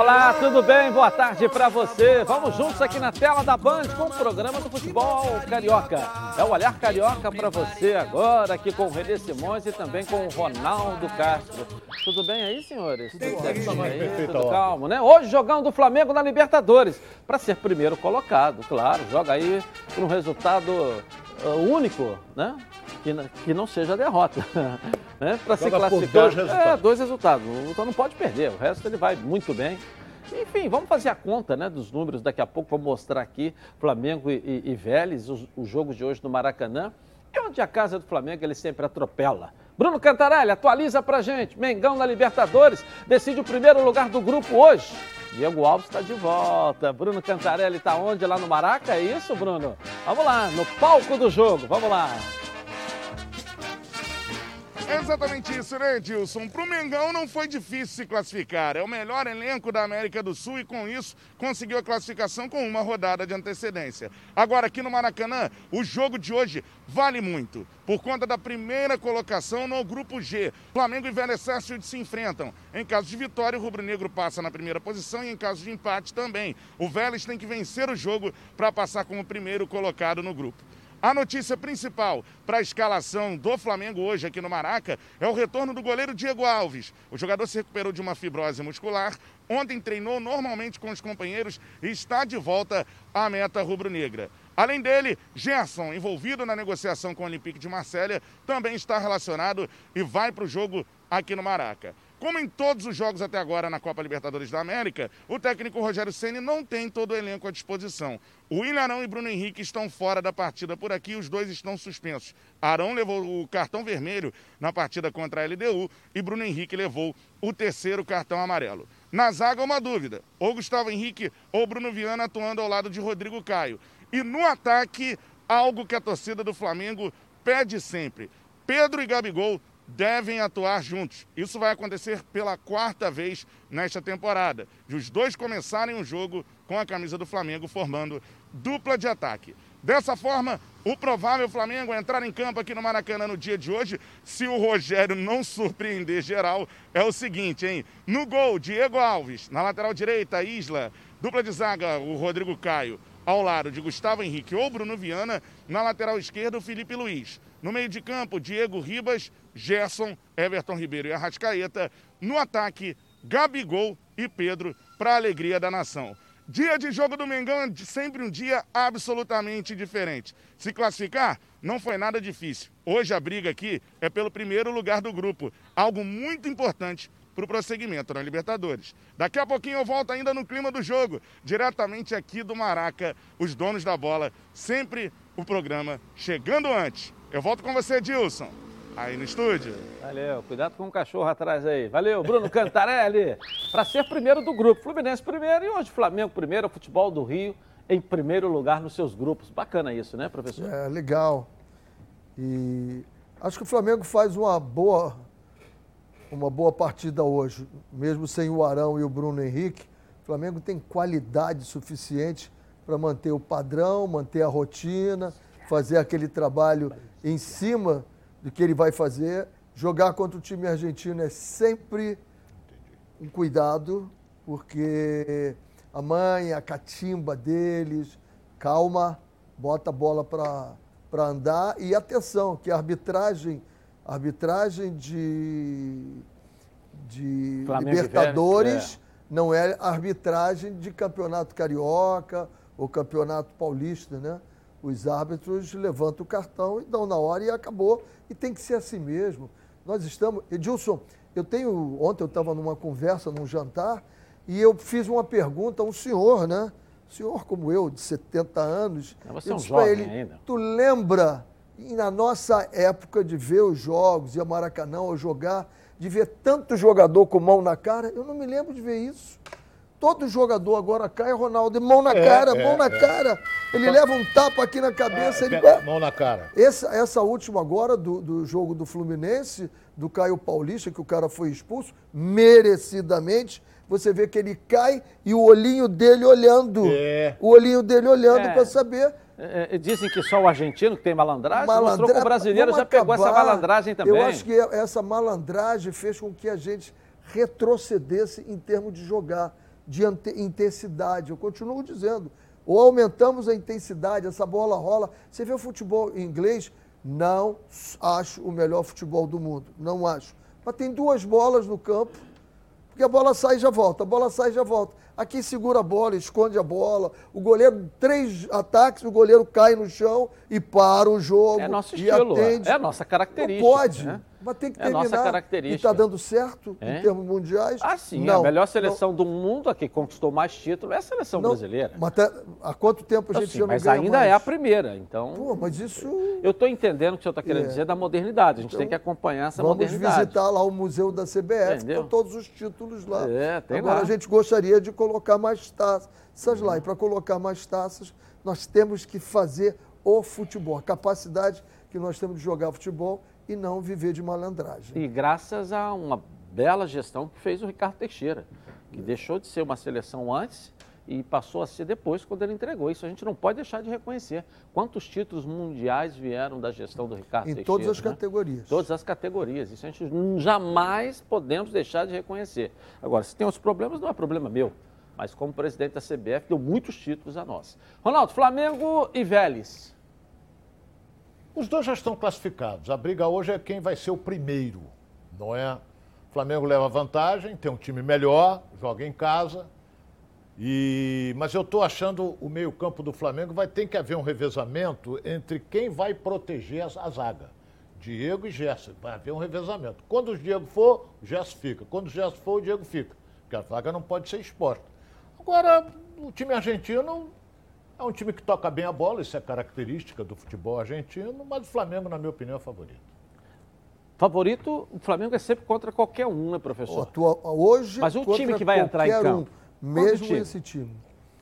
Olá, tudo bem? Boa tarde para você. Vamos juntos aqui na tela da Band com o programa do futebol carioca. É o olhar carioca para você agora, aqui com o Renê Simões e também com o Ronaldo Castro. Tudo bem aí, senhores? Tudo aí? Tudo calmo, né? Hoje jogando o Flamengo na Libertadores, para ser primeiro colocado, claro. Joga aí por um resultado uh, único, né? Que, que não seja derrota. né? Para se classificar. Dois resultados. É, dois resultados. Então não pode perder. O resto ele vai muito bem. Enfim, vamos fazer a conta né, dos números daqui a pouco. Vou mostrar aqui Flamengo e, e, e Vélez, os, os jogos de hoje no Maracanã. É onde a casa do Flamengo ele sempre atropela. Bruno Cantarelli, atualiza pra gente. Mengão na Libertadores decide o primeiro lugar do grupo hoje. Diego Alves está de volta. Bruno Cantarelli está onde? Lá no Maraca? É isso, Bruno? Vamos lá, no palco do jogo. Vamos lá. É exatamente isso, né, Edilson? Para o Mengão não foi difícil se classificar. É o melhor elenco da América do Sul e, com isso, conseguiu a classificação com uma rodada de antecedência. Agora, aqui no Maracanã, o jogo de hoje vale muito, por conta da primeira colocação no Grupo G. Flamengo e Velho Sarsfield se enfrentam. Em caso de vitória, o rubro-negro passa na primeira posição e, em caso de empate, também. O Vélez tem que vencer o jogo para passar como primeiro colocado no grupo. A notícia principal para a escalação do Flamengo hoje aqui no Maraca é o retorno do goleiro Diego Alves. O jogador se recuperou de uma fibrose muscular, ontem treinou normalmente com os companheiros e está de volta à meta rubro-negra. Além dele, Gerson, envolvido na negociação com o Olympique de Marselha, também está relacionado e vai para o jogo aqui no Maraca. Como em todos os jogos até agora na Copa Libertadores da América, o técnico Rogério Ceni não tem todo o elenco à disposição. O William Arão e Bruno Henrique estão fora da partida por aqui, os dois estão suspensos. Arão levou o cartão vermelho na partida contra a LDU e Bruno Henrique levou o terceiro cartão amarelo. Na zaga, uma dúvida: ou Gustavo Henrique ou Bruno Viana atuando ao lado de Rodrigo Caio. E no ataque, algo que a torcida do Flamengo pede sempre: Pedro e Gabigol devem atuar juntos. Isso vai acontecer pela quarta vez nesta temporada. De os dois começarem um jogo com a camisa do Flamengo, formando dupla de ataque. Dessa forma, o provável Flamengo entrar em campo aqui no Maracanã no dia de hoje, se o Rogério não surpreender geral, é o seguinte, hein? No gol, Diego Alves. Na lateral direita, Isla. Dupla de zaga, o Rodrigo Caio. Ao lado de Gustavo Henrique ou Bruno Viana. Na lateral esquerda, o Felipe Luiz. No meio de campo, Diego Ribas, Gerson, Everton Ribeiro e Arrascaeta. No ataque, Gabigol e Pedro, para a alegria da nação. Dia de jogo do Mengão é sempre um dia absolutamente diferente. Se classificar, não foi nada difícil. Hoje a briga aqui é pelo primeiro lugar do grupo, algo muito importante para o prosseguimento na Libertadores. Daqui a pouquinho eu volto ainda no clima do jogo, diretamente aqui do Maraca, os donos da bola, sempre o programa chegando antes. Eu volto com você, Dilson. Aí no estúdio. Valeu, cuidado com o cachorro atrás aí. Valeu, Bruno Cantarelli. Para ser primeiro do grupo, Fluminense primeiro e hoje Flamengo primeiro, futebol do Rio em primeiro lugar nos seus grupos. Bacana isso, né, professor? É, legal. E acho que o Flamengo faz uma boa uma boa partida hoje, mesmo sem o Arão e o Bruno Henrique. O Flamengo tem qualidade suficiente para manter o padrão, manter a rotina, fazer aquele trabalho em cima do que ele vai fazer. Jogar contra o time argentino é sempre um cuidado, porque a mãe, a catimba deles, calma, bota a bola para andar e atenção, que a arbitragem, a arbitragem de, de Libertadores é. não é arbitragem de campeonato carioca ou campeonato paulista, né? Os árbitros levantam o cartão e dão na hora e acabou. E tem que ser assim mesmo. Nós estamos. Edilson, eu tenho. Ontem eu estava numa conversa, num jantar, e eu fiz uma pergunta a um senhor, né? senhor como eu, de 70 anos. Você eu é um jovem ele, ainda. Tu lembra, na nossa época de ver os jogos, ir a Maracanã ou jogar, de ver tanto jogador com mão na cara? Eu não me lembro de ver isso. Todo jogador agora cai, Ronaldo, mão na é, cara, é, mão na é. cara. Ele leva um tapa aqui na cabeça. ele... Mão na cara. Essa, essa última agora do, do jogo do Fluminense, do Caio Paulista, que o cara foi expulso, merecidamente. Você vê que ele cai e o olhinho dele olhando. É. O olhinho dele olhando é. para saber. É, dizem que só o argentino que tem malandragem, Malandra... mostrou que o brasileiro já acabar. pegou essa malandragem também. Eu acho que essa malandragem fez com que a gente retrocedesse em termos de jogar de intensidade. Eu continuo dizendo. Ou aumentamos a intensidade, essa bola rola. Você vê o futebol inglês, não acho o melhor futebol do mundo. Não acho. Mas tem duas bolas no campo, porque a bola sai e já volta, a bola sai e já volta. Aqui segura a bola, esconde a bola. O goleiro, três ataques, o goleiro cai no chão e para o jogo. É nosso estilo, atende. é a nossa característica. Não pode. Né? Mas tem que é terminar. nossa característica. E está dando certo é? em termos mundiais? Ah, sim. Não, a melhor seleção não. do mundo, a que conquistou mais títulos, é a seleção não, brasileira. Mas até, há quanto tempo a gente sim, já não Mas ainda mais? é a primeira, então... Pô, mas isso... Eu estou entendendo o que o senhor está querendo é. dizer da modernidade. A gente então, tem que acompanhar essa vamos modernidade. Vamos visitar lá o Museu da CBF, com todos os títulos lá. É, tem Agora lá. a gente gostaria de colocar mais taças lá. E para colocar mais taças, nós temos que fazer o futebol. A capacidade que nós temos de jogar futebol e não viver de malandragem. E graças a uma bela gestão que fez o Ricardo Teixeira, que deixou de ser uma seleção antes e passou a ser depois quando ele entregou. Isso a gente não pode deixar de reconhecer. Quantos títulos mundiais vieram da gestão do Ricardo em Teixeira? Em todas as né? categorias. Todas as categorias. Isso a gente jamais podemos deixar de reconhecer. Agora, se tem outros problemas, não é problema meu. Mas como presidente da CBF, deu muitos títulos a nós. Ronaldo, Flamengo e Vélez. Os dois já estão classificados. A briga hoje é quem vai ser o primeiro, não é? O Flamengo leva vantagem, tem um time melhor, joga em casa. E... Mas eu estou achando o meio-campo do Flamengo vai ter que haver um revezamento entre quem vai proteger a zaga. Diego e Gerson. Vai haver um revezamento. Quando o Diego for, o Gerson fica. Quando o Gerson for, o Diego fica. Porque a zaga não pode ser exposta. Agora, o time argentino é um time que toca bem a bola, isso é característica do futebol argentino, mas o Flamengo, na minha opinião, é favorito. Favorito, o Flamengo é sempre contra qualquer um, né, professor? Atua, hoje, mas o time que vai entrar em campo. Um, mesmo time? esse time.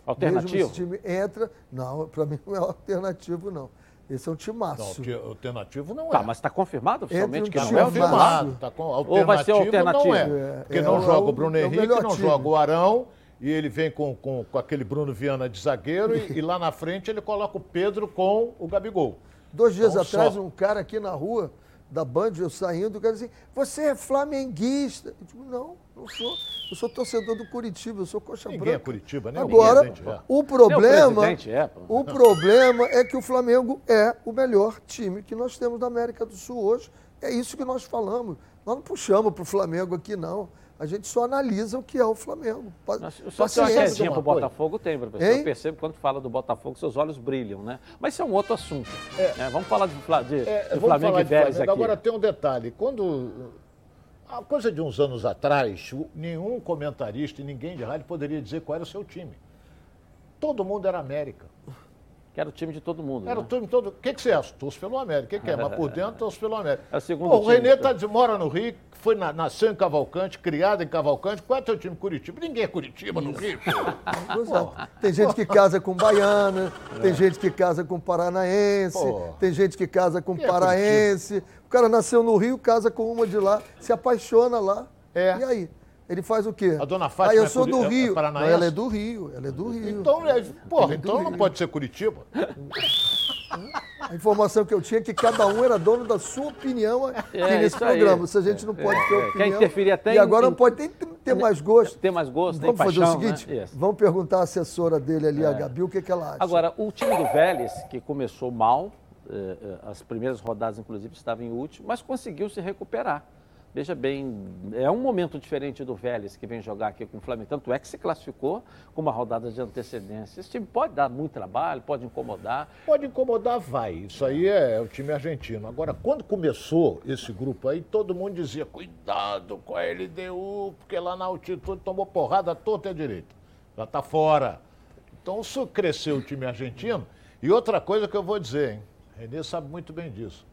Alternativo? Mesmo esse time entra. Não, para mim não é alternativo, não. Esse é um timaço. Não, alternativo não é. Tá, mas está confirmado oficialmente um que não é confirmado. Tá com, Ou vai ser alternativo? Não é. é porque é, não é joga o, o Bruno é Henrique, não time. joga o Arão e ele vem com, com, com aquele Bruno Viana de zagueiro e, e, lá na frente ele coloca o Pedro com o Gabigol. Dois dias então, atrás, só. um cara aqui na rua da Band, eu saindo, o cara assim, você é flamenguista. Eu digo, não, não sou. Eu sou torcedor do Curitiba, eu sou coxa Ninguém branca. é Curitiba, nem Agora, o, é. o problema, o, é, o problema é que o Flamengo é o melhor time que nós temos da América do Sul hoje. É isso que nós falamos. Nós não puxamos para o Flamengo aqui, não. A gente só analisa o que é o Flamengo. Só se uma quedinha para o Botafogo tem, professor. Hein? Eu percebo que quando fala do Botafogo, seus olhos brilham, né? Mas isso é um outro assunto. É, né? Vamos falar de, de, é, de Flamengo falar e Vélez aqui. Agora tem um detalhe. Quando. A coisa de uns anos atrás, nenhum comentarista e ninguém de rádio poderia dizer qual era o seu time. Todo mundo era América. Que era o time de todo mundo. Era né? o time todo. O que, que você é? Torço pelo América. O que, que é? Mas por dentro, torço pelo América. É o segundo Pô, o Renê tá de, mora no Rio, foi na, nasceu em Cavalcante, criado em Cavalcante. Qual é o teu time Curitiba? Ninguém é Curitiba no Rio. tem gente que casa com baiana, é. tem gente que casa com paranaense, Pô. tem gente que casa com que paraense. É o cara nasceu no Rio, casa com uma de lá, se apaixona lá. É. E aí? Ele faz o quê? A dona Fátima ah, eu sou é do Rio. É não, ela é do Rio, ela é do Rio. Então, é, porra, então não pode ser Curitiba. A informação que eu tinha é que cada um era dono da sua opinião aqui É, nesse isso aí. programa. Se a gente não pode ter opinião. Quer interferir até e agora em- não pode nem ter mais gosto. Ter mais gosto, tem Vamos fazer paixão, o seguinte: né? Isso. vamos perguntar à assessora dele ali, a Gabi, o que, que ela acha. Agora, o time do Vélez, que começou mal, eh, eh, as primeiras rodadas, inclusive, estava em último, mas conseguiu se recuperar. Veja bem, é um momento diferente do Vélez que vem jogar aqui com o Flamengo. Tanto é que se classificou com uma rodada de antecedência. Esse time pode dar muito trabalho, pode incomodar. Pode incomodar, vai. Isso aí é o time argentino. Agora, quando começou esse grupo aí, todo mundo dizia: cuidado com a LDU, porque lá na altitude tomou porrada toda a direita. Já está fora. Então, isso cresceu o time argentino. E outra coisa que eu vou dizer, hein? Renê sabe muito bem disso.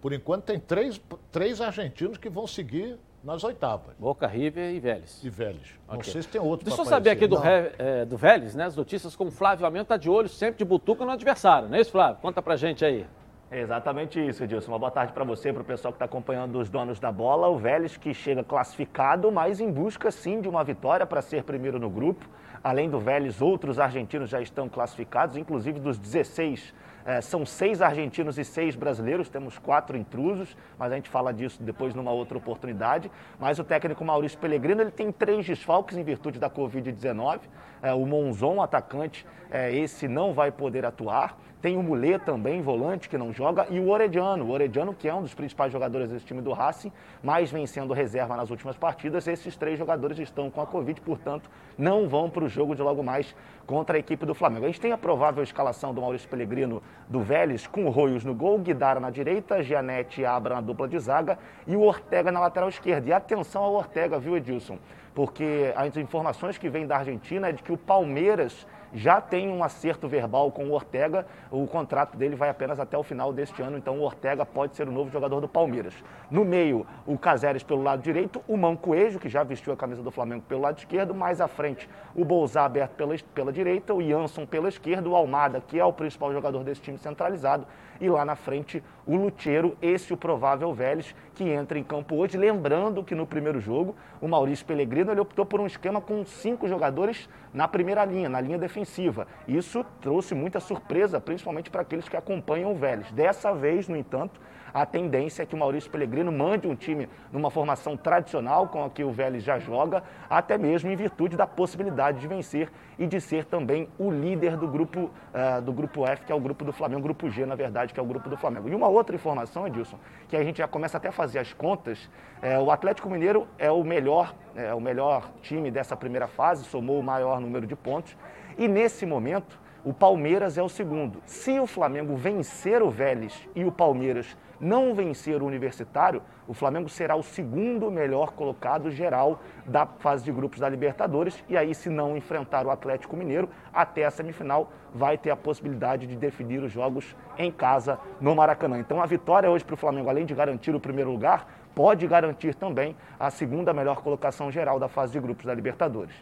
Por enquanto, tem três, três argentinos que vão seguir nas oitavas. Boca, River e Vélez. E Vélez. Não Ok. sei se tem outro Deixa eu saber aqui do. Re- eh, do Vélez, né? As notícias com o Flávio Amento está de olho sempre de butuca no adversário, não é isso, Flávio? Conta pra gente aí. É exatamente isso, Edilson. Uma boa tarde para você, para o pessoal que está acompanhando os donos da bola. O Vélez que chega classificado, mas em busca sim de uma vitória para ser primeiro no grupo. Além do Vélez, outros argentinos já estão classificados, inclusive dos 16 É, são seis argentinos e seis brasileiros, temos quatro intrusos, mas a gente fala disso depois numa outra oportunidade. Mas o técnico Maurício Pellegrino ele tem três desfalques em virtude da Covid-19. É, o Monzon, atacante, é, esse não vai poder atuar. Tem o Mulê também, volante, que não joga, e o Orediano. O Orediano, que é um dos principais jogadores desse time do Racing, mas vem sendo reserva nas últimas partidas. Esses três jogadores estão com a Covid, portanto, não vão para o jogo de logo mais contra a equipe do Flamengo. A gente tem a provável escalação do Maurício Pellegrino do Vélez, com o Roios no gol, Guidara na direita, Gianete e Abra na dupla de zaga e o Ortega na lateral esquerda. E atenção ao Ortega, viu, Edilson? Porque as informações que vêm da Argentina é de que o Palmeiras já tem um acerto verbal com o Ortega. O contrato dele vai apenas até o final deste ano, então o Ortega pode ser o novo jogador do Palmeiras. No meio, o Caseres pelo lado direito, o Mancoejo, que já vestiu a camisa do Flamengo pelo lado esquerdo, mais à frente o Bolzá aberto pela, pela direita, o Jansson pela esquerda, o Almada, que é o principal jogador desse time centralizado, e lá na frente o Luteiro, esse o provável Vélez, que entra em campo hoje. Lembrando que no primeiro jogo, o Maurício Pellegrino ele optou por um esquema com cinco jogadores na primeira linha, na linha defensiva. Isso trouxe muita surpresa, principalmente para aqueles que acompanham o Vélez. Dessa vez, no entanto, a tendência é que o Maurício Pellegrino mande um time numa formação tradicional com a que o Vélez já joga, até mesmo em virtude da possibilidade de vencer e de ser também o líder do grupo, uh, do grupo F, que é o grupo do Flamengo, grupo G, na verdade, que é o grupo do Flamengo. E uma outra informação, Edilson, que a gente já começa até a fazer as contas, é, o Atlético Mineiro é o melhor, é o melhor time dessa primeira fase, somou o maior número de pontos, e nesse momento o Palmeiras é o segundo. Se o Flamengo vencer o Vélez e o Palmeiras não vencer o Universitário, o Flamengo será o segundo melhor colocado geral da fase de grupos da Libertadores. E aí, se não enfrentar o Atlético Mineiro, até a semifinal vai ter a possibilidade de definir os jogos em casa no Maracanã. Então, a vitória hoje para o Flamengo, além de garantir o primeiro lugar, pode garantir também a segunda melhor colocação geral da fase de grupos da Libertadores.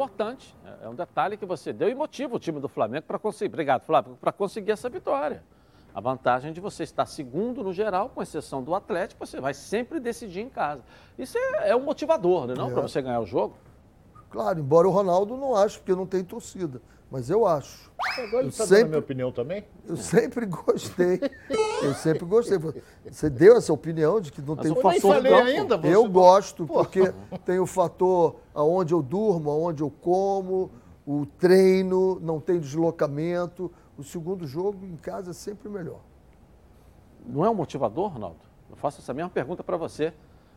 Importante, é um detalhe que você deu e motiva o time do Flamengo para conseguir. Obrigado, Flávio, para conseguir essa vitória. A vantagem de você estar segundo no geral, com exceção do Atlético, você vai sempre decidir em casa. Isso é, é um motivador, né, não é. para você ganhar o jogo? Claro, embora o Ronaldo não ache, porque não tem torcida. Mas eu acho. Agora ele está sempre, dando a minha opinião também? Eu sempre gostei. Eu sempre gostei. Você deu essa opinião de que não Mas tem o fator falei ainda, você... Eu gosto, porque tem o fator aonde eu durmo, aonde eu como, o treino, não tem deslocamento o segundo jogo em casa é sempre melhor. Não é um motivador, Ronaldo? Eu faço essa mesma pergunta para você.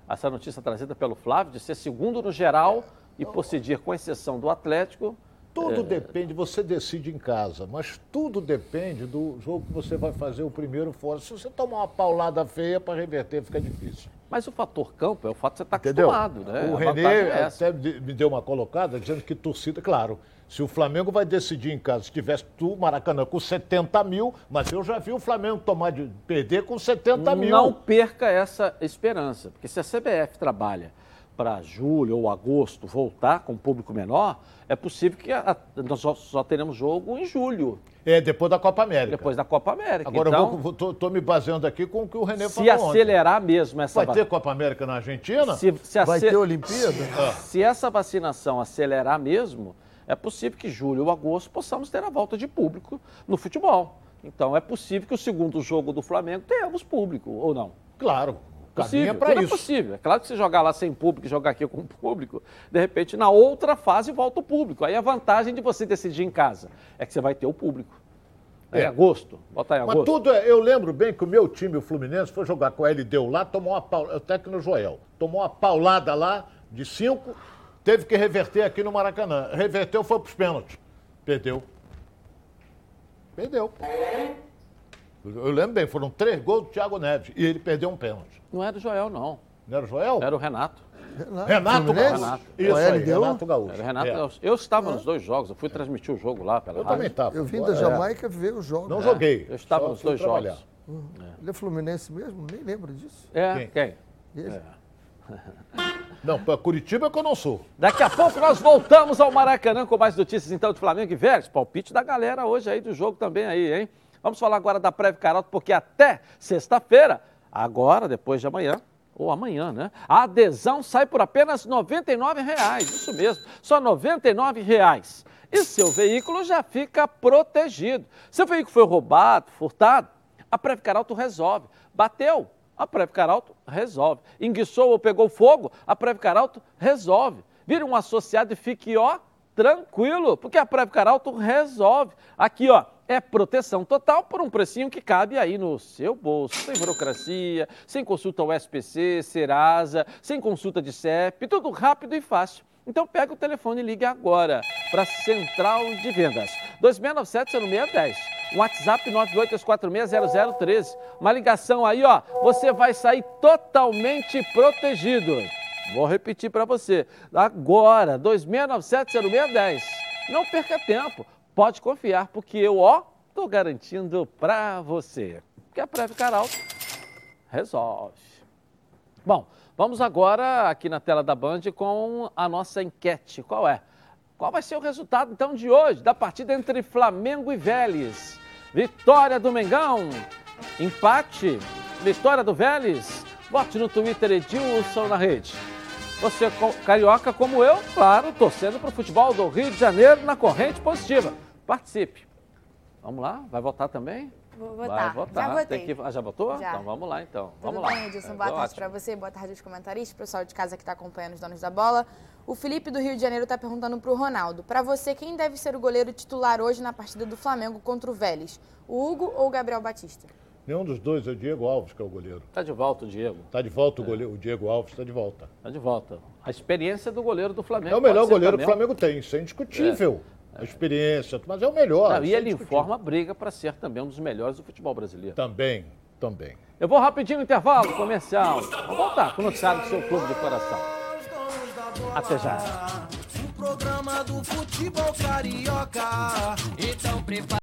Essa notícia trazida pelo Flávio, de ser segundo no geral e possuir, com exceção do Atlético. Tudo é... depende, você decide em casa, mas tudo depende do jogo que você vai fazer o primeiro fora. Se você tomar uma paulada feia para reverter, fica difícil. Mas o fator campo é o fato de você estar tá acostumado, né? O Renê é até me deu uma colocada dizendo que torcida, claro, se o Flamengo vai decidir em casa, se tivesse tu, Maracanã, com 70 mil, mas eu já vi o Flamengo tomar de perder com 70 mil. Não perca essa esperança, porque se a CBF trabalha para julho ou agosto voltar com público menor, é possível que a, nós só, só, teremos jogo em julho. É, depois da Copa América. Depois da Copa América. Agora então, eu estou me baseando aqui com o que o René falou. Se acelerar ontem. mesmo essa Vai ter Copa América na Argentina? Se, se Vai ter Olimpíada? Se essa vacinação acelerar mesmo, é possível que julho ou agosto possamos ter a volta de público no futebol. Então é possível que o segundo jogo do Flamengo tenhamos público, ou não? Claro. Possível, para é isso. É possível. É claro que se jogar lá sem público e jogar aqui com público, de repente na outra fase volta o público. Aí a vantagem de você decidir em casa é que você vai ter o público. É, em agosto, bota em agosto. Mas tudo é, eu lembro bem que o meu time, o Fluminense, foi jogar com a LDU lá, tomou uma paulada, até que no Joel, tomou uma paulada lá de cinco, Teve que reverter aqui no Maracanã. Reverteu, foi para os pênaltis. Perdeu. Perdeu. Eu lembro bem, foram três gols do Thiago Neves e ele perdeu um pênalti. Não era o Joel, não. Não era o Joel? Era o Renato. Renato, Renato Gaúcho. Renato. Isso aí, Renato Gaúcho. Era Renato é. Eu estava nos dois jogos, eu fui transmitir o jogo lá pela Eu rádio. também estava. Eu vim da Jamaica é. ver o jogo. Não é. joguei. Eu estava nos dois trabalhar. jogos. Uhum. Ele é fluminense mesmo? Nem lembro disso. É, quem? quem? Ele. É. Não, para Curitiba é que eu não sou. Daqui a pouco nós voltamos ao Maracanã com mais notícias então de Flamengo e Vélez. Palpite da galera hoje aí do jogo também aí, hein? Vamos falar agora da Prévio Caroto, porque até sexta-feira, agora, depois de amanhã, ou amanhã, né? A adesão sai por apenas R$ 99,00. Isso mesmo, só R$ 99,00. e seu veículo já fica protegido. Seu veículo foi roubado, furtado, a Previcar Alto resolve. Bateu, a Previcar Alto resolve. Enguiçou ou pegou fogo, a Previcar Alto resolve. Vira um associado e fique, ó, tranquilo, porque a Previcar Alto resolve. Aqui, ó, é proteção total por um precinho que cabe aí no seu bolso. Sem burocracia, sem consulta ao SPC, Serasa, sem consulta de CEP, tudo rápido e fácil. Então pega o telefone e ligue agora para a Central de Vendas. 2697-0610. WhatsApp 982460013. Uma ligação aí, ó. Você vai sair totalmente protegido. Vou repetir para você. Agora, 2697-0610. Não perca tempo. Pode confiar, porque eu, ó, estou garantindo para você. Porque a Preve Caralto resolve. Bom, vamos agora aqui na tela da Band com a nossa enquete. Qual é? Qual vai ser o resultado então de hoje da partida entre Flamengo e Vélez? Vitória do Mengão, empate, vitória do Vélez. Vote no Twitter Edilson na rede. Você, carioca como eu, claro, torcendo para o futebol do Rio de Janeiro na corrente positiva. Participe. Vamos lá? Vai votar também? Vou votar. Vai votar. Já votei. Tem que... Ah, já votou? Já. Então vamos lá então. Tudo vamos bem, lá. Edilson? É, Boa tarde para você, boa tarde aos comentaristas, pessoal de casa que está acompanhando os donos da bola. O Felipe do Rio de Janeiro está perguntando para o Ronaldo. Para você, quem deve ser o goleiro titular hoje na partida do Flamengo contra o Vélez? O Hugo ou o Gabriel Batista? Nenhum dos dois é o Diego Alves, que é o goleiro. Tá de volta o Diego. Tá de volta o goleiro, o Diego Alves está de volta. Tá de volta. A experiência do goleiro do Flamengo. É o melhor goleiro que o. Flamengo tem, isso é indiscutível. A experiência, mas é o melhor. Não, e é ele informa a briga para ser também um dos melhores do futebol brasileiro. Também, também. Eu vou rapidinho no intervalo comercial. Vamos voltar com o noticiário do seu clube de coração. Até já. O programa do futebol carioca. Então prepara.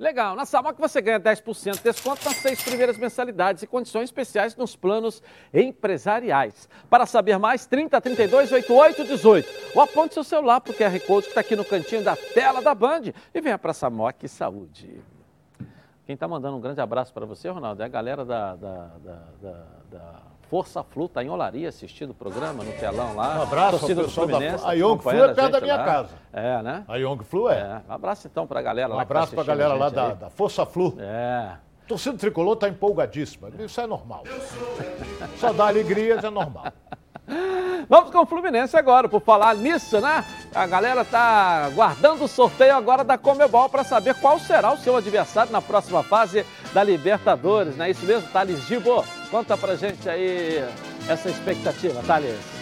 Legal, na Samok você ganha 10% de desconto nas seis primeiras mensalidades e condições especiais nos planos empresariais. Para saber mais, 30 32 88 18. Ou aponte seu celular para o QR Code que está aqui no cantinho da tela da Band e venha para a Samok Saúde. Quem está mandando um grande abraço para você, Ronaldo, é a galera da, da, da, da- da Força Flu, está em Olaria assistindo o programa no telão lá. Um abraço ao Torcida do pessoal da- Fluminense, a Young Flu é perto da minha lá. casa. É, né? A Young Flu é. É, um abraço então para a galera Um lá. tá abraço pra assistindo galera a lá gente da, da Força Flu. É. Torcida tricolor tá empolgadíssima. Isso é normal. Só dá alegrias, é normal. Vamos com o Fluminense agora, por falar nisso, né? A galera tá guardando o sorteio agora da Comebol para saber qual será o seu adversário na próxima fase da Libertadores, não é isso mesmo, Thales Gibo? Conta pra gente aí essa expectativa, Thales.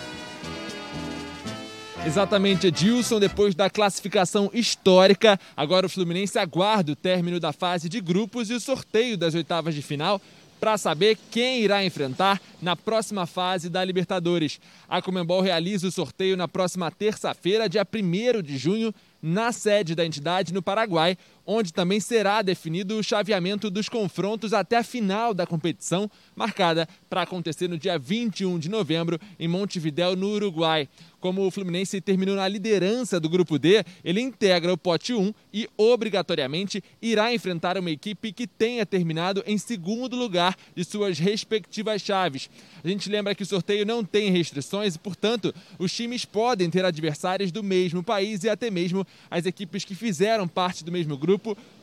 Exatamente, Edilson. Depois da classificação histórica, agora o Fluminense aguarda o término da fase de grupos e o sorteio das oitavas de final para saber quem irá enfrentar na próxima fase da Libertadores. A Comembol realiza o sorteio na próxima terça-feira, dia 1 de junho, na sede da entidade no Paraguai, onde também será definido o chaveamento dos confrontos até a final da competição, marcada para acontecer no dia 21 de novembro em Montevidéu, no Uruguai. Como o Fluminense terminou na liderança do grupo D, ele integra o pote 1 e obrigatoriamente irá enfrentar uma equipe que tenha terminado em segundo lugar de suas respectivas chaves. A gente lembra que o sorteio não tem restrições e, portanto, os times podem ter adversários do mesmo país e até mesmo as equipes que fizeram parte do mesmo grupo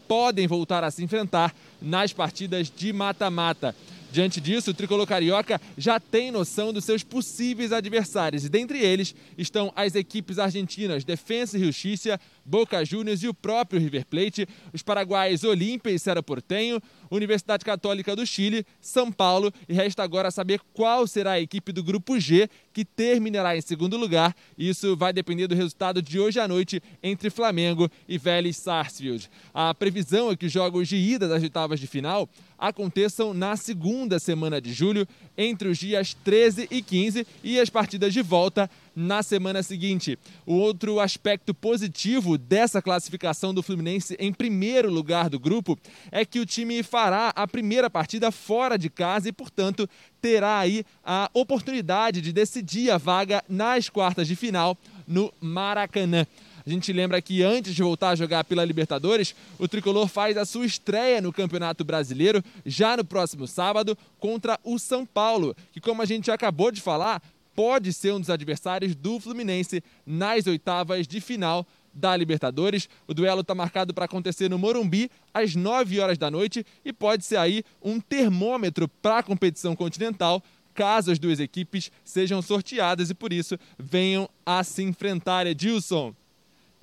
podem voltar a se enfrentar nas partidas de mata-mata. Diante disso, o tricolor carioca já tem noção dos seus possíveis adversários e dentre eles estão as equipes argentinas Defensa e Justiça, Boca Juniors e o próprio River Plate, os paraguaios Olímpia e Cerro Portenho, Universidade Católica do Chile, São Paulo e resta agora saber qual será a equipe do grupo G que terminará em segundo lugar. Isso vai depender do resultado de hoje à noite entre Flamengo e Vélez Sarsfield. A previsão é que os jogos de ida das oitavas de final aconteçam na segunda semana de julho, entre os dias 13 e 15, e as partidas de volta na semana seguinte. O outro aspecto positivo dessa classificação do Fluminense em primeiro lugar do grupo é que o time fará a primeira partida fora de casa e, portanto, terá aí a oportunidade de decidir a vaga nas quartas de final no Maracanã. A gente lembra que antes de voltar a jogar pela Libertadores, o tricolor faz a sua estreia no Campeonato Brasileiro já no próximo sábado contra o São Paulo, que, como a gente acabou de falar, pode ser um dos adversários do Fluminense nas oitavas de final da Libertadores. O duelo está marcado para acontecer no Morumbi às 9 horas da noite e pode ser aí um termômetro para a competição continental caso as duas equipes sejam sorteadas e por isso venham a se enfrentar. Edilson,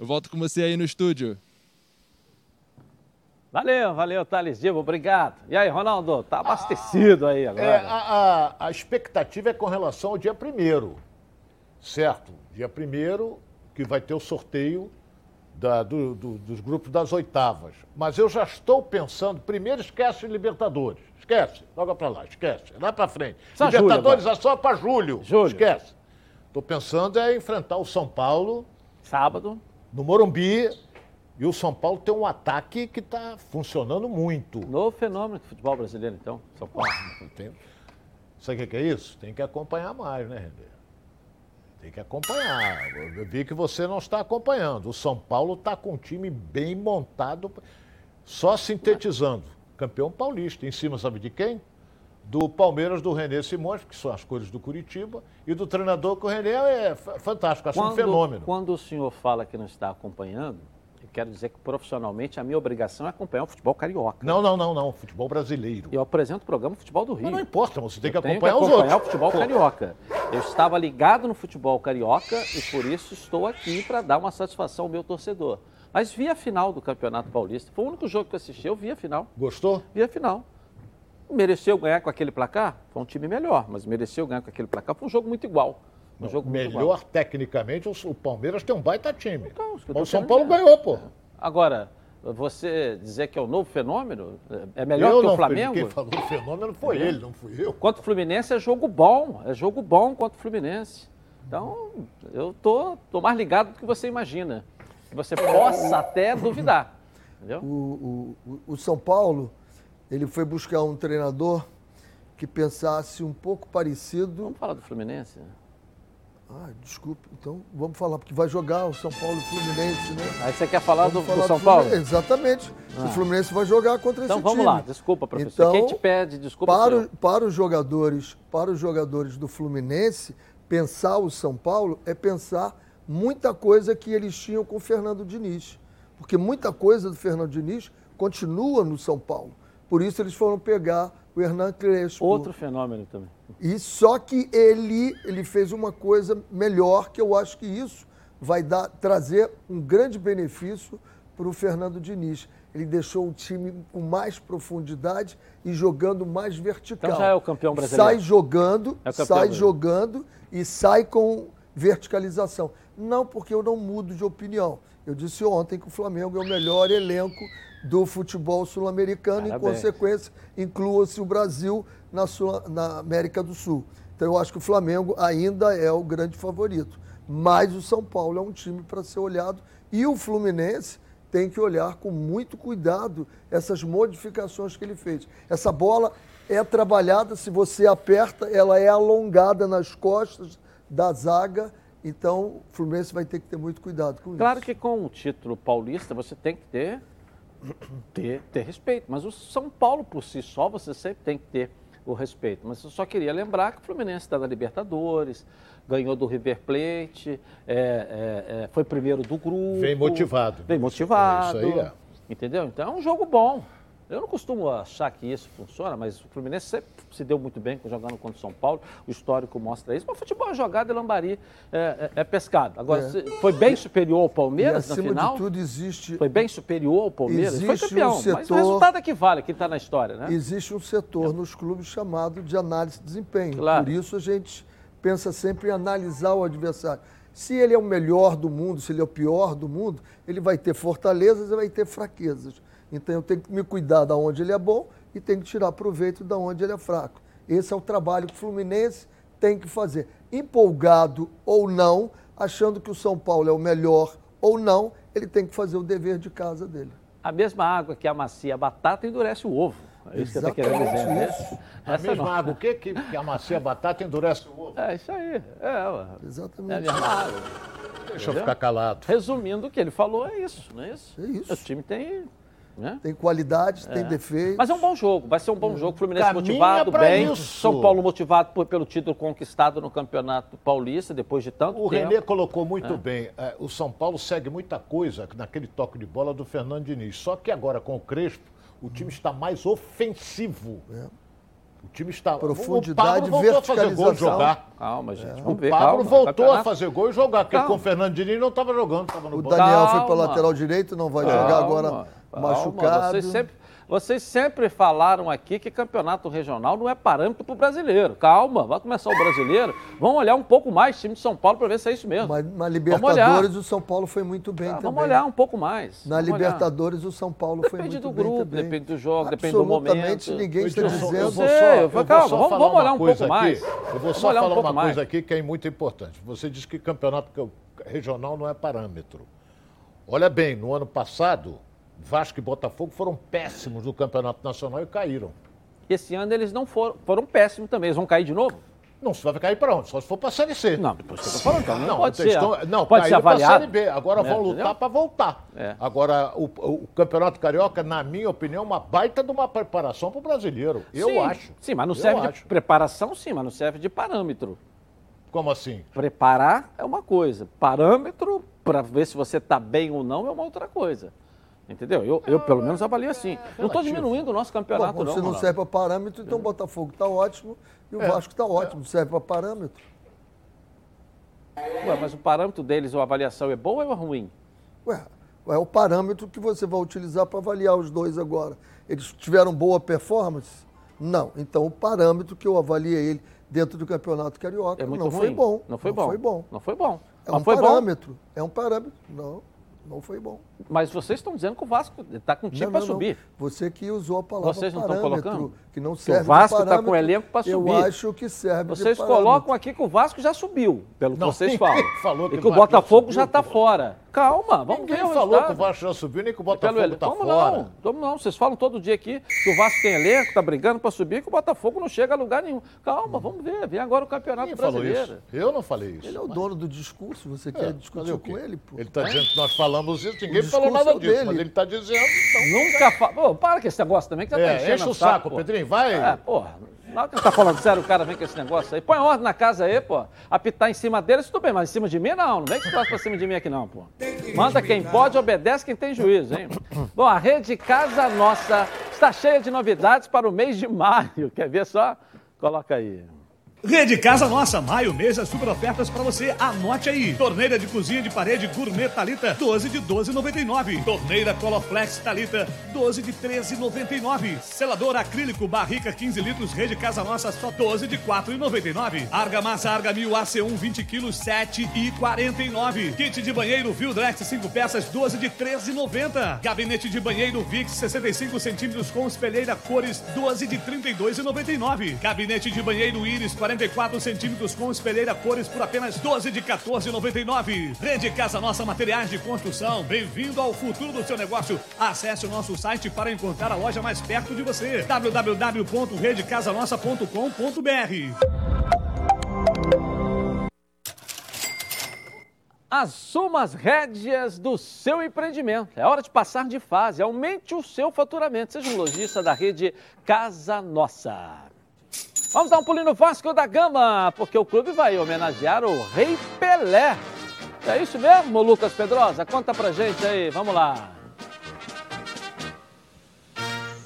eu volto com você aí no estúdio. Valeu, valeu, Thales Divo, obrigado. E aí, Ronaldo, tá abastecido aí agora. É, a, a, a expectativa é com relação ao dia primeiro, certo? Dia primeiro que vai ter o sorteio da, do, do, dos grupos das oitavas. Mas eu já estou pensando, primeiro esquece Libertadores, esquece, logo para lá, esquece, lá para frente. Só Libertadores julho é só para julho, Julho. esquece. Estou pensando é enfrentar o São Paulo Sábado. No Morumbi e o São Paulo tem um ataque que está funcionando muito. Novo fenômeno do futebol brasileiro, então, São Paulo. Tem... Sabe o que é isso? Tem que acompanhar mais, né, Renê? Tem que acompanhar. Eu vi que você não está acompanhando. O São Paulo está com um time bem montado, só sintetizando. Campeão paulista. Em cima, sabe de quem? Do Palmeiras, do Renê Simões, que são as cores do Curitiba, e do treinador, que o Renê é fa- fantástico, acho um fenômeno. Quando o senhor fala que não está acompanhando, eu quero dizer que profissionalmente a minha obrigação é acompanhar o futebol carioca. Não, não, não, não. Futebol brasileiro. Eu apresento o programa Futebol do Rio. Mas não importa, você tem que Eu acompanhar os acompanhar outros. o futebol carioca. Eu estava ligado no futebol carioca e por isso estou aqui para dar uma satisfação ao meu torcedor. Mas vi a final do Campeonato Paulista. Foi o único jogo que eu assisti, eu vi a final. Gostou? Vi a final. Mereceu ganhar com aquele placar? Foi um time melhor, mas mereceu ganhar com aquele placar. Foi um jogo muito igual. Um jogo muito igual. Melhor tecnicamente, o Palmeiras tem um baita time. Então, Mas o São Paulo dizer. ganhou, pô. Agora, você dizer que é o novo fenômeno, é melhor eu que não, o Flamengo? Quem falou do fenômeno foi ele, não fui eu. Contra o Fluminense é jogo bom, é jogo bom contra o Fluminense. Então, eu tô, tô mais ligado do que você imagina. Que você possa até duvidar. Entendeu? O, o- o São Paulo, ele foi buscar um treinador que pensasse um pouco parecido. Vamos falar do Fluminense? Ah, desculpe, então vamos falar, porque vai jogar o São Paulo e o Fluminense, né? Aí você quer falar do, Vamos do falar São do Paulo? Exatamente. Ah. O Fluminense vai jogar contra Então esse vamos time. lá, desculpa, professor. Então, Quem te pede desculpa para, o- para os jogadores, para os jogadores do Fluminense, pensar o São Paulo é pensar muita coisa que eles tinham com o Fernando Diniz. Porque muita coisa do Fernando Diniz continua no São Paulo. Por isso eles foram pegar o Hernan Crespo. Outro fenômeno também. E só que ele, ele fez uma coisa melhor, que eu acho que isso vai dar, trazer um grande benefício para o Fernando Diniz. Ele deixou o time com mais profundidade e jogando mais vertical. Então já é o campeão brasileiro. Sai jogando, É sai brasileiro. jogando e sai com verticalização. Não porque eu não mudo de opinião. Eu disse ontem que o Flamengo é o melhor elenco do futebol sul-americano, em Parabéns. consequência, inclua-se o Brasil na, Sul- na América do Sul. Então eu acho que o Flamengo ainda é o grande favorito. Mas o São Paulo é um time para ser olhado e o Fluminense tem que olhar com muito cuidado essas modificações que ele fez. Essa bola é trabalhada, se você aperta, ela é alongada nas costas da zaga. Então o Fluminense vai ter que ter muito cuidado com Claro isso. que com o título paulista você tem que ter, ter, ter respeito. Mas o São Paulo por si só você sempre tem que ter o respeito. Mas eu só queria lembrar que o Fluminense está na Libertadores, ganhou do River Plate, é, é, é, foi primeiro do grupo. Vem motivado. Vem motivado. É isso aí, é. Entendeu? Então é um jogo bom. Eu não costumo achar que isso funciona, mas o Fluminense sempre se deu muito bem jogando contra o São Paulo. O histórico mostra isso. Mas futebol é jogado e lambari é, é, é pescado. Agora, É. foi bem superior ao E Palmeiras no acima final? de tudo existe, Foi bem superior ao Palmeiras? Foi Existe campeão. um Mas o setor- resultado é que vale, que está na história, né? existe um setor nos clubes chamado de análise de desempenho. Claro. Por isso a gente pensa sempre em analisar o adversário. Se ele é o melhor do mundo, se ele é o pior do mundo, ele vai ter fortalezas e vai ter fraquezas. Então eu tenho que me cuidar da onde ele é bom e tenho que tirar proveito da onde ele é fraco. Esse é o trabalho que o Fluminense tem que fazer. Empolgado ou não, achando que o São Paulo é o melhor ou não, ele tem que fazer o dever de casa dele. A mesma água que amacia a batata endurece o ovo. É isso que você está querendo dizer, né? Exatamente A Essa mesma não. água, o que que, que amacia a batata endurece o ovo? É isso aí. É, ué. é a Exatamente. mesma água. Deixa eu Entendeu? ficar calado. Resumindo, o que ele falou é isso, não é isso? É isso. O time tem. Né? Tem qualidades, tem É. defeitos. Mas é um bom jogo, vai ser um bom jogo. Fluminense Caminha motivado, bem. isso. São Paulo motivado por- pelo título conquistado no Campeonato Paulista, depois de tanto O tempo. Renê colocou muito bem. é, o São Paulo segue muita coisa naquele toque de bola do Fernando Diniz. Só que agora com o Crespo, o time está mais ofensivo. O time está. Profundidade, o Pablo voltou a fazer gol e verticalização. jogar. Calma, gente. O Vamos ver, Pablo calma. voltou a Campeonato- fazer gol e jogar, porque Calma. com o Fernando Diniz não estava jogando, estava no O. Daniel foi para Calma. lateral direito, não vai Calma, jogar agora machucado. Vocês sempre, vocês sempre falaram aqui que campeonato regional não é parâmetro para o brasileiro. Calma, vai começar o brasileiro. Vamos olhar um pouco mais o time de São Paulo para ver se é isso mesmo. Mas na Libertadores olhar. o São Paulo foi muito bem Ah, também. vamos olhar um pouco mais. Na Vamos olhar. Libertadores o São Paulo foi Depende muito do bem grupo, também. depende do jogo, depende do Absolutamente momento. ninguém está dizendo. eu vou só, eu vou- calma, só vamos- falar vamos uma olhar um coisa pouco aqui. mais. Eu vou só olhar um falar pouco uma mais. coisa aqui que é muito importante. Você disse que campeonato regional não é parâmetro. Olha bem, no ano passado, Vasco e Botafogo foram péssimos no campeonato nacional e caíram. Esse ano eles não foram, foram péssimos também. Eles vão cair de novo? Não, você vai cair para onde? Só se for para a Série C. Não, depois eu tô falando, então não, Não, pode ser. estão- não pode ser avaliado. Série B. Agora É, vão lutar para voltar. É. Agora, o, o Campeonato Carioca, na minha opinião, é uma baita de uma preparação para o brasileiro. Eu Sim, acho. Sim, mas não Eu serve de acho. preparação, sim, mas não serve de parâmetro. Como assim? Preparar é uma coisa, parâmetro para ver se você está bem ou não é uma outra coisa. Entendeu? Eu, eu pelo menos avalio assim. Não estou diminuindo o nosso Bom, campeonato, como não. se não serve para parâmetro, então o Botafogo está ótimo e o É, Vasco está ótimo. Não serve para parâmetro. Ué, mas o parâmetro deles, ou a avaliação é boa ou é ruim? Ué, é o parâmetro que você vai utilizar para avaliar os dois agora. Eles tiveram boa performance? Não. Então o parâmetro que eu avaliei ele dentro do Campeonato Carioca É muito não ruim. foi bom. Não foi bom. Foi bom. Não foi bom. É mas um foi bom. parâmetro. É um parâmetro. Não, não foi bom. Mas vocês estão dizendo que o Vasco está com time para não, não. subir. Você que usou a palavra Vocês não estão parâmetro, colocando? que não Que o serve Vasco de tá com elenco pra subir. Eu acho que serve Vocês colocam aqui que o Vasco já subiu, pelo que Não, vocês ninguém falam. falou que e o que o Botafogo subiu, já está fora. Calma, vamos Ninguém ver o falou que o Vasco já subiu, nem que o Botafogo está fora. não? Como não? Vocês falam todo dia aqui que o Vasco tem elenco, está brigando para subir, que o Botafogo não chega a lugar nenhum. Calma, vamos ver. Vem agora o Campeonato Quem falou Brasileiro. isso? Eu não falei isso. Ele é o dono do discurso, você É, quer discutir com ele, pô? Ele está dizendo que nós falamos isso, ninguém falou nada disso, dele. mas ele está dizendo. Então, Nunca fala. Pô, para com esse negócio também, que já tá é, enchendo enche o saco, pô. Pedrinho, vai. É, porra. Na hora que ele tá falando sério, o cara vem com esse negócio aí. Põe ordem na casa aí, pô. Apitar em cima dele, tudo bem, mas em cima de mim não. Não vem que você pra cima de mim aqui não, pô. Manda quem pode, obedece quem tem juízo, hein? Bom, a rede Casa Nossa está cheia de novidades para o mês de maio. Quer ver só? Coloca aí. Rede Casa Nossa, maio, mês, as super ofertas pra você. Anote aí. Torneira de cozinha de parede Gourmet Talita, 12 de 12,99. Torneira Colorflex Talita, 12 de 13,99. Selador acrílico Barrica 15 litros, Rede Casa Nossa, só 12 de 4,99. Argamassa Argamil AC1 20 quilos, 7,49. Kit de banheiro Vildrex 5 peças, 12 de 13,90. Gabinete de banheiro Vix 65 centímetros com espelheira cores, 12 de 32,99. Gabinete de banheiro Iris 44 centímetros com espelheira cores por apenas 12 de 14,99. Rede Casa Nossa Materiais de Construção. Bem-vindo ao futuro do seu negócio. Acesse o nosso site para encontrar a loja mais perto de você. www.redecasanossa.com.br Assuma as rédeas do seu empreendimento. É hora de passar de fase. Aumente o seu faturamento. Seja um lojista da rede Casa Nossa. Vamos dar um pulinho no Vasco da Gama, porque o clube vai homenagear o Rei Pelé. É isso mesmo, Lucas Pedrosa? Conta pra gente aí, vamos lá.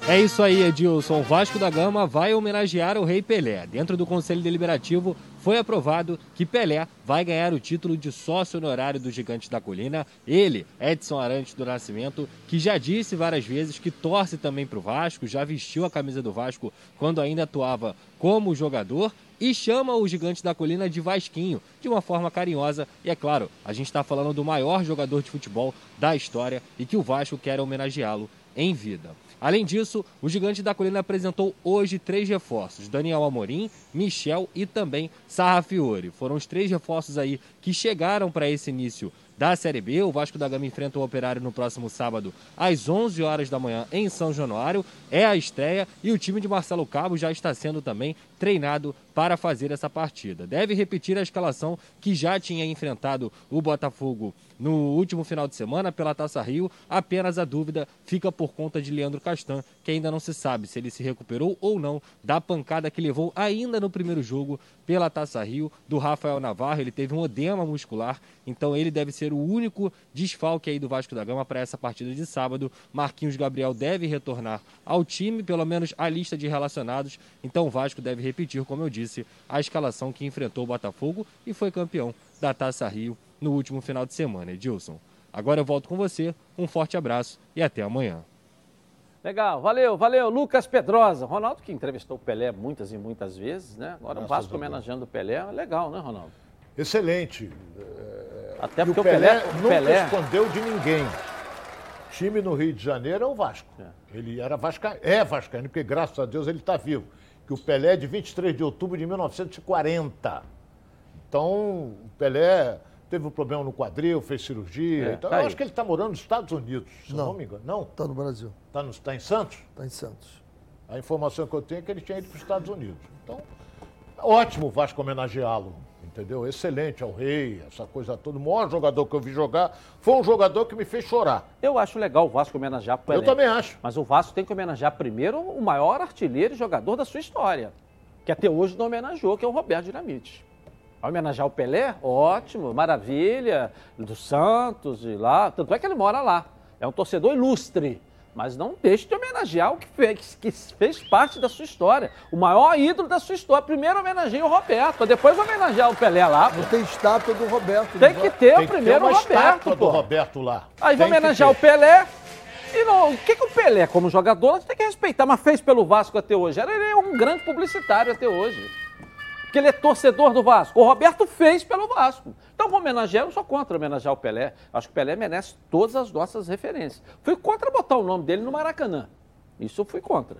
É isso aí, Edilson. O Vasco da Gama vai homenagear o Rei Pelé. Dentro do Conselho Deliberativo foi aprovado que Pelé vai ganhar o título de sócio honorário do Gigante da Colina. Ele, Edson Arantes do Nascimento, que já disse várias vezes que torce também para o Vasco, já vestiu a camisa do Vasco quando ainda atuava como jogador e chama o Gigante da Colina de Vasquinho, de uma forma carinhosa. E é claro, a gente está falando do maior jogador de futebol da história e que o Vasco quer homenageá-lo em vida. Além disso, o Gigante da Colina apresentou hoje três reforços: Daniel Amorim, Michel e também Sarra Fiore. Foram os três reforços aí que chegaram para esse início da Série B. O Vasco da Gama enfrenta o Operário no próximo sábado, às 11 horas da manhã, em São Januário. É a estreia e o time de Marcelo Cabo já está sendo também treinado para fazer essa partida. Deve repetir a escalação que já tinha enfrentado o Botafogo no último final de semana pela Taça Rio. Apenas a dúvida fica por conta de Leandro Castan, que ainda não se sabe se ele se recuperou ou não da pancada que levou ainda no primeiro jogo pela Taça Rio do Rafael Navarro. Ele teve um edema muscular, então ele deve ser o único desfalque aí do Vasco da Gama para essa partida de sábado. Marquinhos Gabriel deve retornar ao time, pelo menos a lista de relacionados. Então o Vasco deve repetir, como eu disse, a escalação que enfrentou o Botafogo e foi campeão da Taça Rio no último final de semana, Edilson. Agora eu volto com você, um forte abraço e até amanhã. Legal, valeu, valeu. Lucas Pedrosa. Ronaldo que entrevistou o Pelé muitas e muitas vezes, né? Agora o Vasco homenageando o Pelé. Legal, né, Ronaldo? Excelente. Até E porque o Pelé, o Pelé, nunca Pelé escondeu de ninguém. Time no Rio de Janeiro é o Vasco. Ele era vasca... é vascaíno, porque graças a Deus ele está vivo. Que o Pelé é de 23 de outubro de 1940. Então, o Pelé teve um problema no quadril, fez cirurgia. É, então, tá eu aí. acho que ele está morando nos Estados Unidos, se não, Não. me engano. Não? Está no Brasil. Está tá em Santos? Está em Santos. A informação que eu tenho é que ele tinha ido para os Estados Unidos. Então, ótimo o Vasco homenageá-lo, entendeu? Excelente ao rei, essa coisa toda. O maior jogador que eu vi jogar foi um jogador que me fez chorar. Eu acho legal o Vasco homenagear o Pelé. Eu também acho. Mas o Vasco tem que homenagear primeiro o maior artilheiro e jogador da sua história, que até hoje não homenageou, que é o Roberto Dinamite. Vai homenagear o Pelé? Ótimo, maravilha, do Santos e lá. Tanto é que ele mora lá. É um torcedor ilustre. Mas não deixe de homenagear o que fez, que fez parte da sua história. O maior ídolo da sua história. Primeiro homenageia o Roberto, depois homenagear o Pelé lá. Não tem estátua do Roberto. Tem que ter Tem o que primeiro ter uma Roberto. estátua do pô. Roberto lá. Aí vai que homenagear o. Pelé. E não, o que, que o Pelé, como jogador, tem que respeitar, mas fez pelo Vasco até hoje. Era- Ele é um grande publicitário até hoje. Porque ele é torcedor do Vasco. O Roberto fez pelo Vasco. Então, homenagear, eu sou contra homenagear o Pelé. Acho que o Pelé merece todas as nossas referências. Fui contra botar o nome dele no Maracanã. Isso eu fui contra.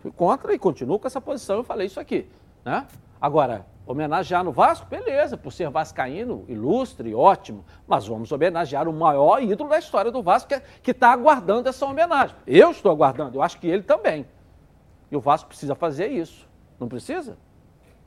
Fui contra e continuo com essa posição. Eu falei isso aqui. Né? Agora, homenagear no Vasco, beleza, por ser vascaíno, ilustre, ótimo. Mas vamos homenagear o maior ídolo da história do Vasco, que está aguardando essa homenagem. Eu estou aguardando, eu acho que ele também. E o Vasco precisa fazer isso. Não precisa?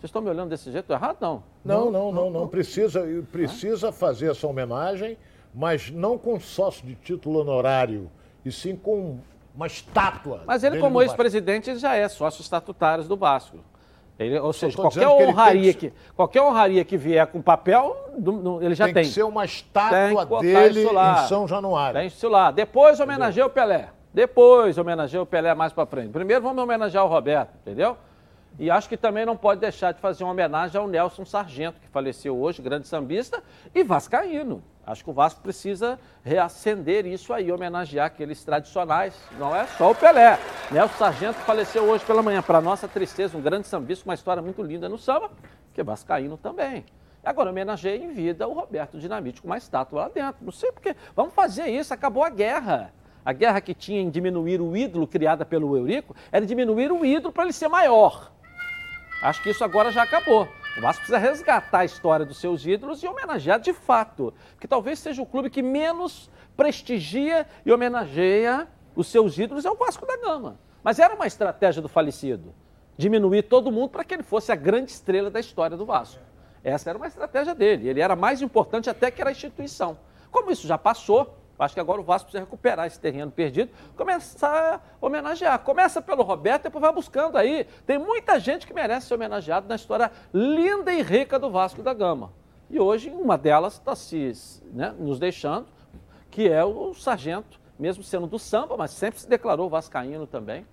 Vocês estão me olhando desse jeito errado? Não. Não, não, não, não. Precisa, precisa fazer essa homenagem, mas não com sócio de título honorário, e sim com uma estátua. Mas ele, como ex-presidente, já é sócio estatutário do Vasco. Ele, ou seja, qualquer que honraria tem que, qualquer honraria que vier com papel, do- do- ele já tem tem. que ser uma Tem que estátua botar dele em São Januário. Tem isso lá. Depois homenageia o Pelé. Depois homenageia o Pelé mais pra frente. Primeiro vamos homenagear o Roberto, entendeu? E acho que também não pode deixar de fazer uma homenagem ao Nelson Sargento, que faleceu hoje, grande sambista, e vascaíno. Acho que o Vasco precisa reacender isso aí, homenagear aqueles tradicionais. Não é só o Pelé. Nelson Sargento faleceu hoje pela manhã. Para nossa tristeza, um grande sambista uma história muito linda no samba, que é vascaíno também. Agora, homenageei em vida o Roberto Dinamite com uma estátua lá dentro. Não sei porque. Vamos fazer isso, acabou a guerra. A guerra que tinha em diminuir o ídolo criada pelo Eurico era diminuir o ídolo para ele ser maior. Acho que isso agora já acabou. O Vasco precisa resgatar a história dos seus ídolos e homenagear de fato. Que talvez seja o clube que menos prestigia e homenageia os seus ídolos é o Vasco da Gama. Mas era uma estratégia do falecido. Diminuir todo mundo para que ele fosse a grande estrela da história do Vasco. Essa era uma estratégia dele. Ele era mais importante até que era a instituição. Como isso já passou, acho que agora o Vasco precisa recuperar esse terreno perdido, começar a homenagear. Começa pelo Roberto, depois vai buscando aí. Tem muita gente que merece ser homenageado na história linda e rica do Vasco da Gama. E hoje uma delas está se né, nos deixando, que é o Sargento, mesmo sendo do samba, mas sempre se declarou vascaíno também.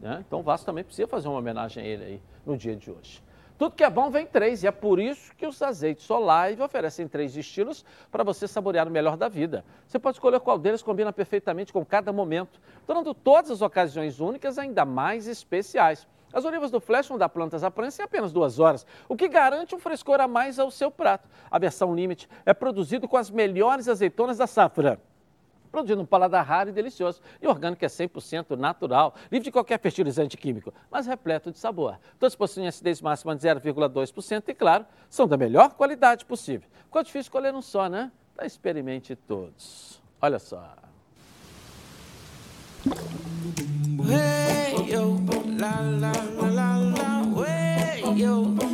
Né? Então o Vasco também precisa fazer uma homenagem a ele aí no dia de hoje. Tudo que é bom vem três, e é por isso que os azeites Solive oferecem três estilos para você saborear o melhor da vida. Você pode escolher qual deles combina perfeitamente com cada momento, tornando todas as ocasiões únicas ainda mais especiais. As olivas do Flash vão dar plantas à prensa em apenas duas horas, o que garante um frescor a mais ao seu prato. A versão Limite é produzido com as melhores azeitonas da safra produzindo um paladar raro e delicioso. E orgânico é 100% natural, livre de qualquer fertilizante químico, mas repleto de sabor. Todos possuem acidez máxima de 0,2% e, claro, são da melhor qualidade possível. Ficou difícil escolher um só, né? Então experimente todos. Olha só. Hey, yo, la, la, la, hey, yo,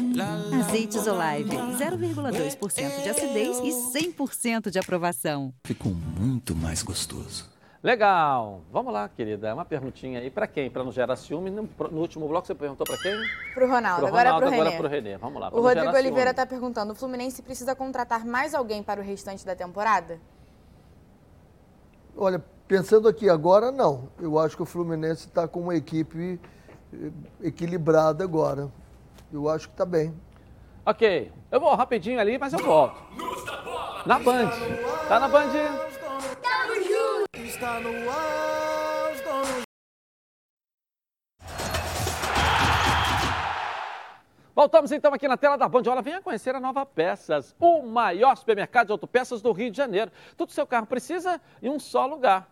Azeites Olive, 0,2% de acidez e 100% de aprovação. Ficou muito mais gostoso. Legal. Vamos lá, querida. Uma perguntinha aí para quem? Para não gerar ciúme. No, no, último bloco você perguntou para quem? Para o Ronaldo. Agora é para o Renê. Agora é para o Renê. Vamos lá. O Rodrigo Oliveira está perguntando: o Fluminense precisa contratar mais alguém para o restante da temporada? Olha, pensando aqui agora, não. Eu acho que o Fluminense está com uma equipe eh, equilibrada agora. Eu acho que está bem. Ok, eu vou rapidinho ali, mas eu volto. Na Band. Tá na Band? Tamo junto. Está no ar, Voltamos então aqui na tela da Band. Olha, venha conhecer a Nova Peças, o maior supermercado de autopeças do Rio de Janeiro. Tudo seu carro precisa em um só lugar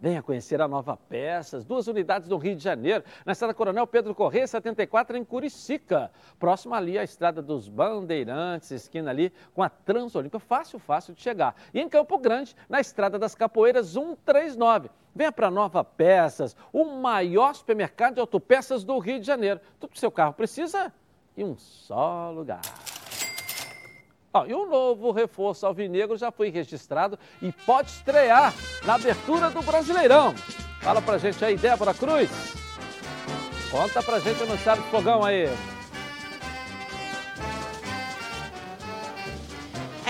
Venha conhecer a Nova Peças, duas unidades no Rio de Janeiro, na estrada Coronel Pedro Corrêa, 74, em Curicica. Próximo ali à estrada dos Bandeirantes, esquina ali com a Transolímpica, fácil, fácil de chegar. E em Campo Grande, na estrada das Capoeiras, 139. Venha para Nova Peças, o maior supermercado de autopeças do Rio de Janeiro. Tudo que seu carro precisa em um só lugar. Ah, e o novo reforço alvinegro já foi registrado e pode estrear na abertura do Brasileirão. Fala pra gente aí, Débora Cruz. Conta pra gente no Sábado Fogão aí.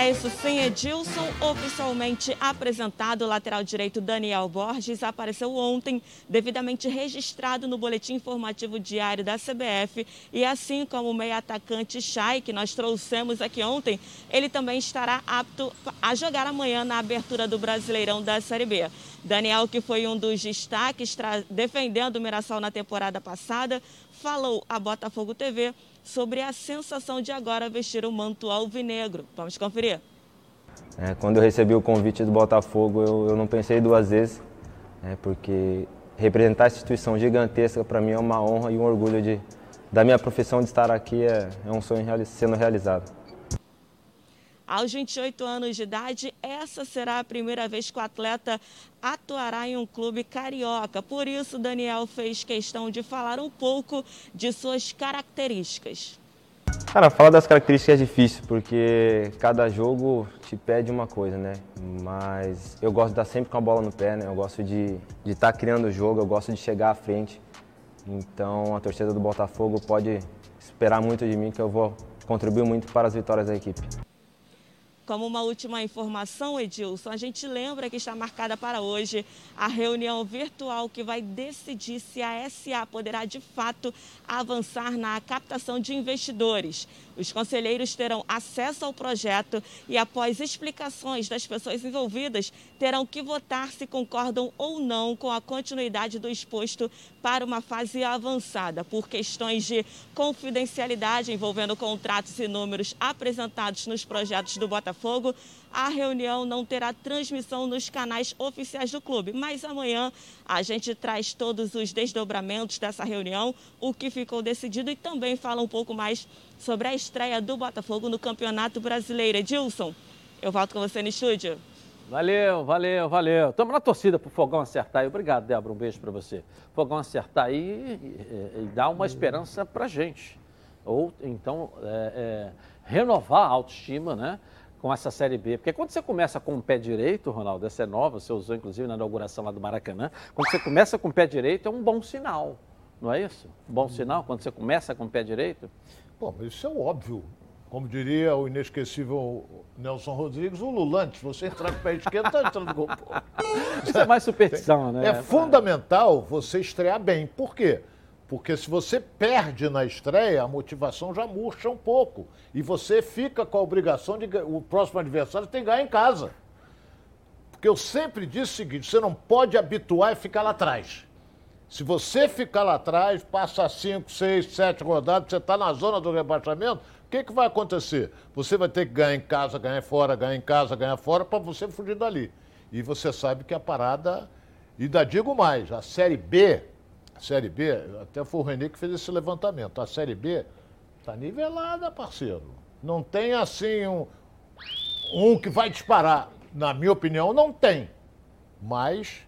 É isso sim, Edilson, oficialmente apresentado, o lateral direito Daniel Borges apareceu ontem, devidamente registrado no boletim informativo diário da CBF e assim como o meio atacante Chay, que nós trouxemos aqui ontem, ele também estará apto a jogar amanhã na abertura do Brasileirão da Série B. Daniel, que foi um dos destaques defendendo o Mirassol na temporada passada, falou a Botafogo TV sobre a sensação de agora vestir o manto alvinegro. Vamos conferir. É, quando eu recebi o convite do Botafogo, eu, eu não pensei duas vezes, é, porque representar essa instituição gigantesca para mim é uma honra e um orgulho de, da minha profissão de estar aqui, é, é um sonho reali sendo realizado. Aos 28 anos de idade, essa será a primeira vez que o atleta atuará em um clube carioca. Por isso, Daniel fez questão de falar um pouco de suas características. Cara, falar das características é difícil, porque cada jogo te pede uma coisa, né? Mas eu gosto de estar sempre com a bola no pé, né? Eu gosto de, de estar criando o jogo, eu gosto de chegar à frente. Então a torcida do Botafogo pode esperar muito de mim, que eu vou contribuir muito para as vitórias da equipe. Como uma última informação, Edilson, a gente lembra que está marcada para hoje a reunião virtual que vai decidir se a SA poderá de fato avançar na captação de investidores. Os conselheiros terão acesso ao projeto e, após explicações das pessoas envolvidas, terão que votar se concordam ou não com a continuidade do exposto para uma fase avançada. Por questões de confidencialidade envolvendo contratos e números apresentados nos projetos do Botafogo, a reunião não terá transmissão nos canais oficiais do clube, mas amanhã a gente traz todos os desdobramentos dessa reunião, o que ficou decidido e também fala um pouco mais sobre a estreia do Botafogo no Campeonato Brasileiro. Edilson, eu volto com você no estúdio. Valeu, valeu, valeu. Estamos na torcida para o Fogão acertar aí. Obrigado, Débora. Um beijo para você. Fogão acertar aí e, e, e dar uma esperança para gente. Ou então é, é, renovar a autoestima, né? Com essa Série B. Porque quando você começa com o pé direito, Ronaldo, essa é nova, você usou inclusive na inauguração lá do Maracanã. Quando você começa com o pé direito, é um bom sinal. Não é isso? Um bom sinal quando você começa com o pé direito? Bom, mas isso é óbvio. Como diria o inesquecível Nelson Rodrigues, o Lulante, você entrar com o pé esquerdo, está entrando no gol. Isso é mais superstição, né? É fundamental você estrear bem. Por quê? Porque se você perde na estreia, a motivação já murcha um pouco. E você fica com a obrigação de. O próximo adversário tem que ganhar em casa. Porque eu sempre disse o seguinte: você não pode habituar e ficar lá atrás. Se você ficar lá atrás, passa 5, 6, 7 rodadas, você está na zona do rebaixamento, o que, que vai acontecer? Você vai ter que ganhar em casa, ganhar fora, ganhar em casa, ganhar fora, para você fugir dali. E você sabe que a parada. E ainda digo mais, a Série B, a Série B, até foi o Renê que fez esse levantamento, a Série B está nivelada, parceiro. Não tem assim um, um que vai disparar. Na minha opinião, não tem. Mas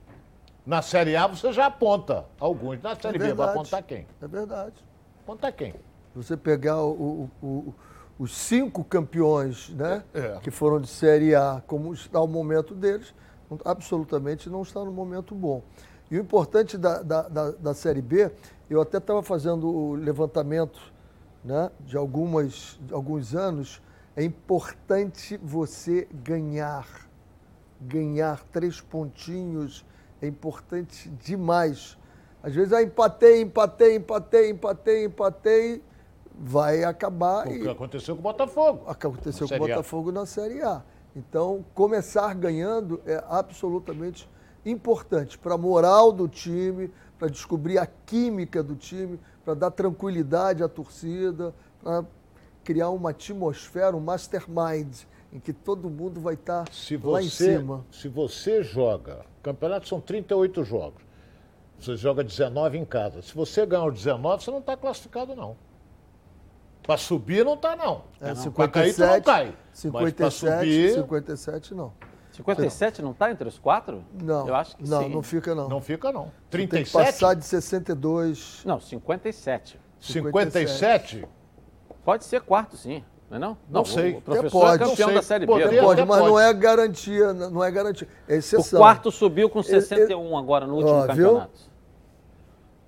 na Série A você já aponta alguns. Na Série B vai apontar quem? É verdade. Apontar quem? Você pegar o- o- o- os cinco campeões né, É. que foram de Série A, como está o momento deles, absolutamente não está no momento bom. E o importante da, da, da- da Série B, eu até estava fazendo o levantamento né, de, algumas, de alguns anos, é importante você ganhar. Ganhar três pontinhos é importante demais. Às vezes, ah, empatei, empatei, empatei, empatei, empatei, vai acabar. O e que aconteceu com o Botafogo. aconteceu com o. Botafogo na Série A. Então, começar ganhando é absolutamente importante para a moral do time, para descobrir a química do time, para dar tranquilidade à torcida, para criar uma atmosfera, um mastermind, em que todo mundo vai estar Se lá em cima. se você joga, campeonato são 38 jogos. Você joga 19 em casa. Se você ganhar os 19, você não está classificado, não. Para subir não está, não. É, Para cair, tu não 57, cai. Mas para 57, subir, 57 não. 57 não está entre os quatro? Não, Eu acho que não, sim. não fica não. não fica, não. Você Tem que 37? passar de 62. Não, 57. 57? Pode ser quarto, sim. Não é não? Não sei. O professor pode, é campeão não sei. da Série B. Né? Pode, mas não é garantia, não é garantia. É O exceção. quarto subiu com 61 agora no último Ó, viu? campeonato.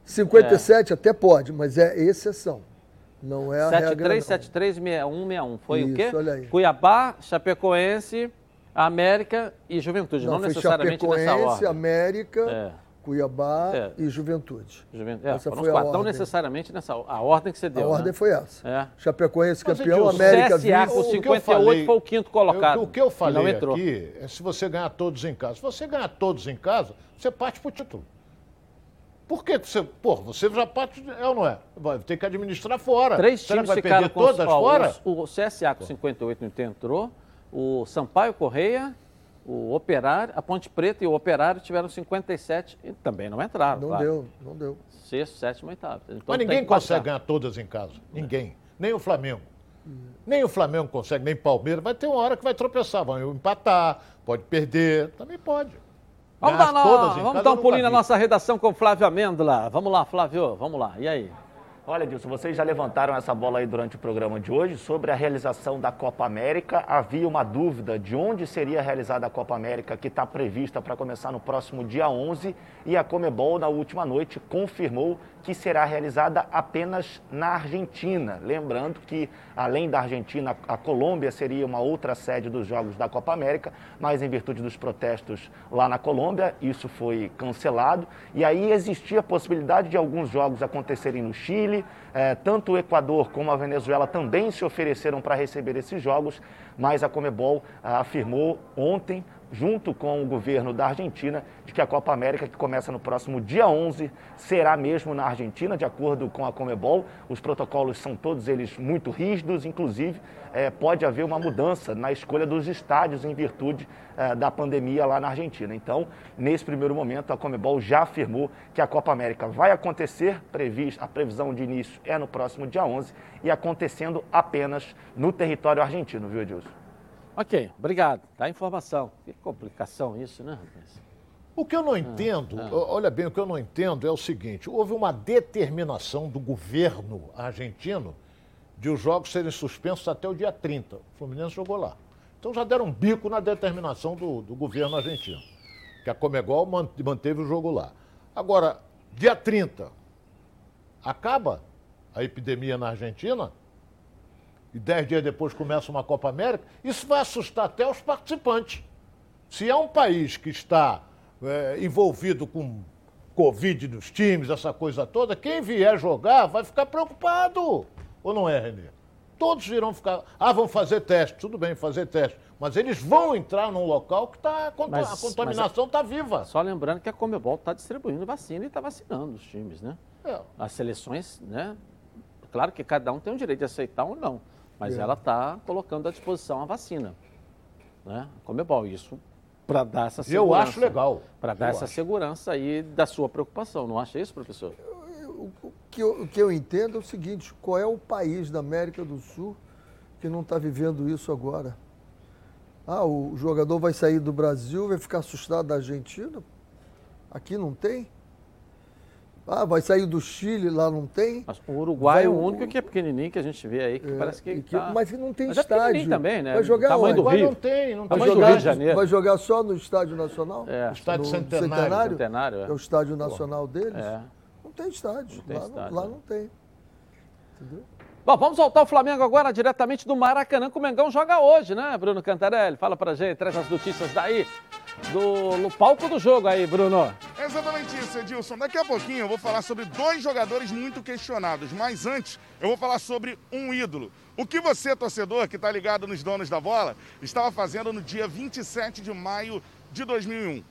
57 até pode, mas é exceção. Não é a regra. 73, não. 73, 61, 61. Foi o Isso, quê? olha aí. Cuiabá, Chapecoense, América e Juventude. Não, Não, necessariamente nessa Chapecoense, ordem. América, É. Cuiabá É. e Juventude. Juventude. É, Essa foi os a quatro. Não ordem. necessariamente nessa a ordem que você A deu. ordem né? foi essa. É. Chapecoense Mas, campeão, Edilson, América CSA vice. O que eu 58 falei- foi o quinto colocado. O que eu falei entrou. aqui é se você ganhar todos em casa. Se você ganhar todos em casa, você parte pro título. Por que você. Pô, você já parte. É ou não é? Vai ter que administrar fora. Três Será times que vai ficaram perder com todas ó, fora? O, o CSA com 58 não entrou, o Sampaio Correia, o Operário, a Ponte Preta e o Operário tiveram 57 e também não entraram. Não claro. deu, não deu. Sexto, sétimo, oitavo. Então Mas ninguém consegue ganhar todas em casa. Ninguém. Nem o Flamengo. Nem o Flamengo consegue, nem o Palmeiras. Vai ter uma hora que vai tropeçar. Vão empatar, pode perder. Também pode. Vamos Ganhar dar, todas vamos dar um pulinho na nossa redação com o Flávio Amêndola. Vamos lá, Flávio, vamos lá. E aí? Olha, Dilson, vocês já levantaram essa bola aí durante o programa de hoje sobre a realização da Copa América. Havia uma dúvida de onde seria realizada a Copa América, que está prevista para começar no próximo dia 11. E a Comebol, na última noite, confirmou que será realizada apenas na Argentina. Lembrando que, além da Argentina, a Colômbia seria uma outra sede dos Jogos da Copa América, mas em virtude dos protestos lá na Colômbia, isso foi cancelado. E aí existia a possibilidade de alguns jogos acontecerem no Chile, eh, tanto o Equador como a Venezuela também se ofereceram para receber esses jogos, mas a Comebol ah, afirmou ontem junto com o governo da Argentina, de que a Copa América, que começa no próximo dia 11, será mesmo na Argentina, de acordo com a Comebol. Os protocolos são todos eles muito rígidos, inclusive eh, pode haver uma mudança na escolha dos estádios em virtude eh, da pandemia lá na Argentina. Então, nesse primeiro momento, a Comebol já afirmou que a Copa América vai acontecer, previs- a previsão de início é no próximo dia 11, e acontecendo apenas no território argentino, viu, Edilson? Ok, obrigado. Dá informação. Que complicação isso, né, rapaz? O que eu não entendo, o- olha bem, o que eu não entendo é o seguinte: houve uma determinação do governo argentino de os jogos serem suspensos até o dia 30. O Fluminense jogou lá. Então já deram um bico na determinação do, do governo argentino, que a Comegol manteve o jogo lá. Agora, dia 30, acaba a epidemia na Argentina e dez dias depois começa uma Copa América, isso vai assustar até os participantes. Se é um país que está é, envolvido com Covid nos times, essa coisa toda, quem vier jogar vai ficar preocupado. Ou não é, Renê? Todos irão ficar. Ah, vão fazer teste. Tudo bem, fazer teste. Mas eles vão entrar num local que tá, a contaminação está viva. Só lembrando que a Comebol está distribuindo vacina e está vacinando os times, né? É. As seleções, né? Claro que cada um tem o direito de aceitar ou não, mas é. ela está colocando à disposição a vacina. Né? A Comebol, isso para dar essa segurança. Eu acho legal. Para dar eu essa acho. segurança aí da sua preocupação, não acha isso, professor? O que, eu, o que eu entendo é o seguinte: qual é o país da América do Sul que não está vivendo isso agora? Ah, o jogador vai sair do Brasil, vai ficar assustado da Argentina? Aqui não tem? Ah, vai sair do Chile, lá não tem? Mas o Uruguai vai, é o único que é pequenininho que a gente vê aí, que é, parece que, que tá... Mas não tem mas estádio. É também, né? Vai jogar tamanho onde? do Rio. não tem, não tem. Vai jogar, do Rio de Janeiro. vai jogar só no Estádio Nacional? É. Estádio no Centenário. Centenário? Centenário, é. é o estádio nacional deles? É. Não tem estádio. Não tem lá, estádio, lá né? não tem. Entendeu? Bom, vamos voltar ao Flamengo agora, diretamente do Maracanã, que o Mengão joga hoje, né, Bruno Cantarelli? Fala pra gente, traz as notícias daí, do, no palco do jogo aí, Bruno. Exatamente isso, Edilson. Daqui a pouquinho eu vou falar sobre dois jogadores muito questionados, mas antes eu vou falar sobre um ídolo. O que você, torcedor, que está ligado nos donos da bola, estava fazendo no dia 27 de maio de 2001?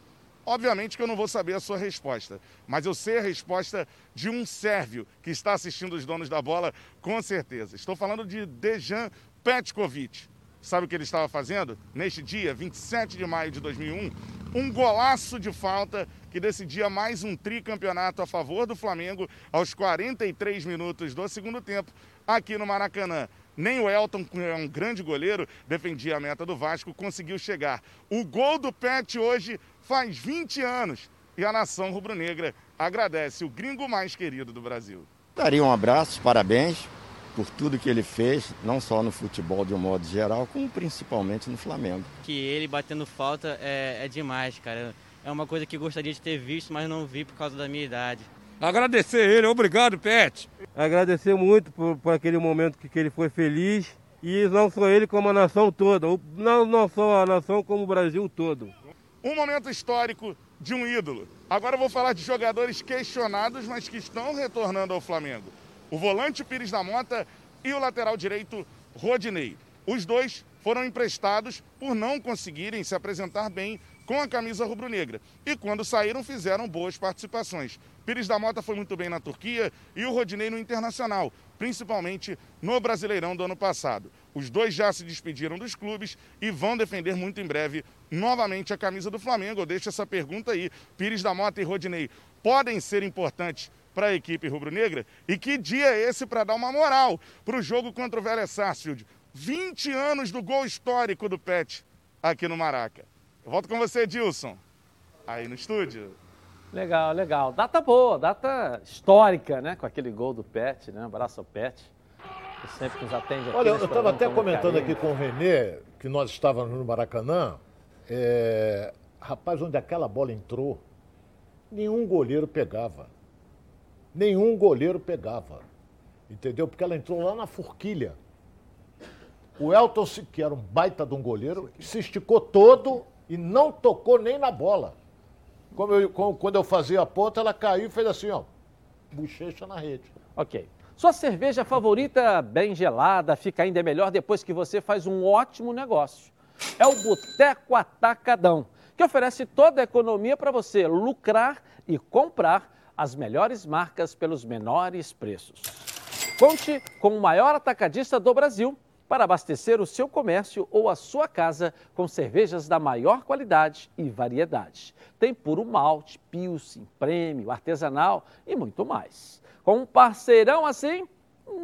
Obviamente que eu não vou saber a sua resposta, mas eu sei a resposta de um sérvio que está assistindo os donos da bola, com certeza. Estou falando de Dejan Petkovic. Sabe o que ele estava fazendo? Neste dia, 27 de maio de 2001, um golaço de falta que decidia mais um tricampeonato a favor do Flamengo aos 43 minutos do segundo tempo, aqui no Maracanã. Nem o Elton, que é um grande goleiro, defendia a meta do Vasco, conseguiu chegar. O gol do Pet hoje faz 20 anos e a nação rubro-negra agradece o gringo mais querido do Brasil. Daria um abraço, parabéns por tudo que ele fez, não só no futebol de um modo geral, como principalmente no Flamengo. Que ele batendo falta é, é demais, cara. É uma coisa que gostaria de ter visto, mas não vi por causa da minha idade. Agradecer ele, obrigado, Pet. Agradecer muito por, por aquele momento que, que ele foi feliz. E não só ele, como a nação toda. Não, não só a nação, como o Brasil todo. Um momento histórico de um ídolo. Agora eu vou falar de jogadores questionados, mas que estão retornando ao Flamengo. O volante Pires da Mota e o lateral direito Rodinei. Os dois foram emprestados por não conseguirem se apresentar bem com a camisa rubro-negra. E quando saíram, fizeram boas participações. Pires da Mota foi muito bem na Turquia e o Rodinei no Internacional, principalmente no Brasileirão do ano passado. Os dois já se despediram dos clubes e vão defender muito em breve novamente a camisa do Flamengo. Eu deixo essa pergunta aí. Pires da Mota e Rodinei podem ser importantes para a equipe rubro-negra? E que dia é esse para dar uma moral para o jogo contra o Vélez Sarsfield? 20 anos do gol histórico do Pet aqui no Maraca. Eu volto com você, Dilson. Aí no estúdio. Legal, legal. Data boa, data histórica, né? Com aquele gol do Pet, né? Abraço ao Pet. Que sempre nos atende aqui. Olha, eu estava até comentando carinho. aqui com o Renê, que nós estávamos no Maracanã. é, Rapaz, onde aquela bola entrou, nenhum goleiro pegava. Nenhum goleiro pegava. Entendeu? Porque ela entrou lá na forquilha. O Elton, que era um baita de um goleiro, se esticou todo e não tocou nem na bola. Como eu- como- quando eu fazia a ponta, ela caiu e fez assim, ó. Bochecha na rede. Ok. Sua cerveja favorita, bem gelada, fica ainda melhor depois que você faz um ótimo negócio. É o Boteco Atacadão, que oferece toda a economia para você lucrar e comprar as melhores marcas pelos menores preços. Conte com o maior atacadista do Brasil para abastecer o seu comércio ou a sua casa com cervejas da maior qualidade e variedade. Tem puro malte, pilsen, prêmio, artesanal e muito mais. Com um parceirão assim,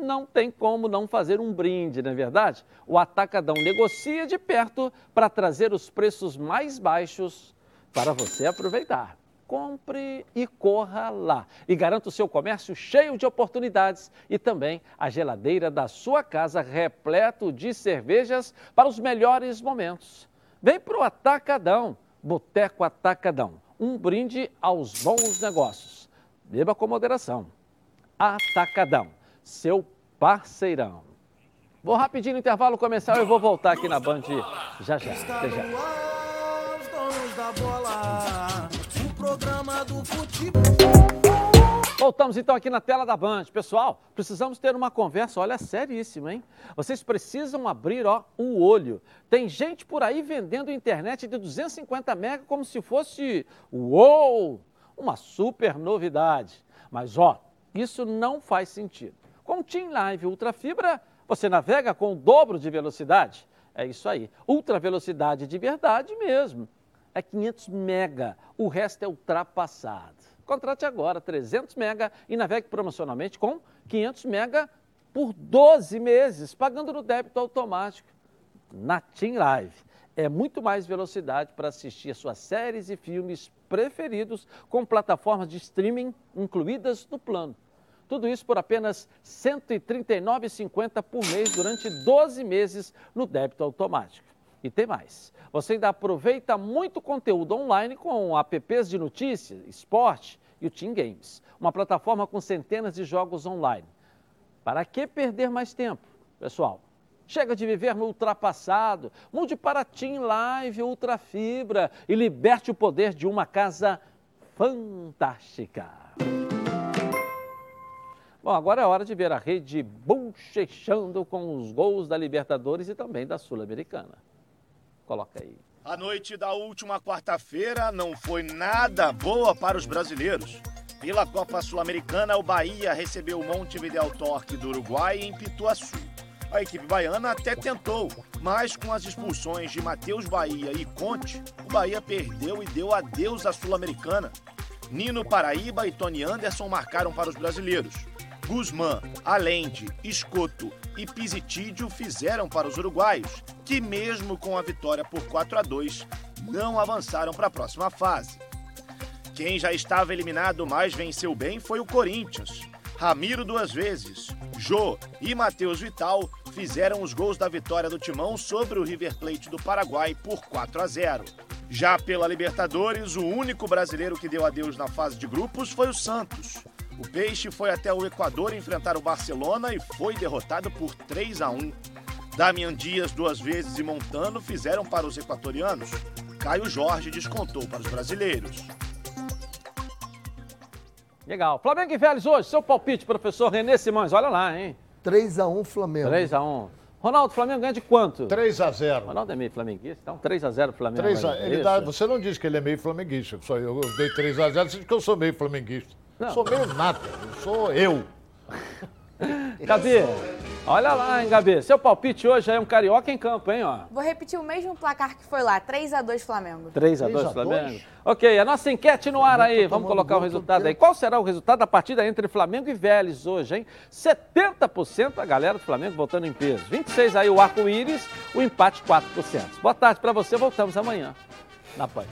não tem como não fazer um brinde, não é verdade? O Atacadão negocia de perto para trazer os preços mais baixos para você aproveitar. Compre e corra lá. E garanta o seu comércio cheio de oportunidades e também a geladeira da sua casa repleto de cervejas para os melhores momentos. Vem pro Atacadão, Boteco Atacadão. Um brinde aos bons negócios. Beba com moderação. Atacadão, seu parceirão. Vou rapidinho no intervalo comercial e vou voltar aqui na Band já já. Até já. Programa do futebol. Voltamos então aqui na tela da Band. Pessoal, precisamos ter uma conversa, olha, seríssima, hein? Vocês precisam abrir, ó, o olho. Tem gente por aí vendendo internet de 250 mega como se fosse, uou, uma super novidade. Mas, ó, isso não faz sentido. Com o Team Live Ultra Fibra, você navega com o dobro de velocidade. É isso aí, ultra velocidade de verdade mesmo. É 500 mega, o resto é ultrapassado. Contrate agora 300 mega e navegue promocionalmente com 500 mega por 12 meses, pagando no débito automático. Na Team Live. É muito mais velocidade para assistir as suas séries e filmes preferidos com plataformas de streaming incluídas no plano. Tudo isso por apenas R$ 139,50 por mês durante 12 meses no débito automático. E tem mais. Você ainda aproveita muito conteúdo online com apps de notícias, esporte e o Team Games, uma plataforma com centenas de jogos online. Para que perder mais tempo, pessoal? Chega de viver no ultrapassado. Mude para Team Live Ultra Fibra e liberte o poder de uma casa fantástica. Bom, agora é hora de ver a rede bochechando com os gols da Libertadores e também da Sul-Americana. Coloca aí. A noite da última quarta-feira não foi nada boa para os brasileiros. Pela Copa Sul-Americana, o Bahia recebeu o Montevideo Torque do Uruguai em Pituaçu. A equipe baiana até tentou, mas com as expulsões de Matheus Bahia e Conte, o Bahia perdeu e deu adeus à Sul-Americana. Nino Paraíba e Tony Anderson marcaram para os brasileiros. Guzmán, Allende, Escoto e Pisitídio fizeram para os uruguaios, que mesmo com a vitória por 4 a 2, não avançaram para a próxima fase. Quem já estava eliminado, mas venceu bem, foi o Corinthians. Ramiro duas vezes, Jô e Matheus Vital fizeram os gols da vitória do Timão sobre o River Plate do Paraguai por 4 a 0. Já pela Libertadores, o único brasileiro que deu adeus na fase de grupos foi o Santos. O Peixe foi até o Equador enfrentar o Barcelona e foi derrotado por 3 a 1. Damian Dias duas vezes e Montano fizeram para os equatorianos. Caio Jorge descontou para os brasileiros. Legal. Flamengo e Vélez hoje, seu palpite, professor Renê Simões, olha lá, hein? 3x1 Flamengo. 3x1. Ronaldo, Flamengo ganha de quanto? 3x0. Ronaldo é meio flamenguista, então 3x0 Flamengo. 3 a, É ele dá, você não diz que ele é meio flamenguista, só eu, eu dei 3x0, você diz que eu sou meio flamenguista. Não sou meio nada, eu sou eu. Gabi, olha lá, hein, Gabi. Seu palpite hoje é um carioca em campo, hein, ó. Vou repetir o mesmo placar que foi lá, 3x2 Flamengo. 3x2 Flamengo. Ok, a nossa enquete no ar aí. Vamos colocar o resultado aí. Qual será o resultado da partida entre Flamengo e Vélez hoje, hein? 70% a galera do Flamengo votando em peso. 26% aí o arco-íris, o empate 4%. Boa tarde pra você, voltamos amanhã na Paz.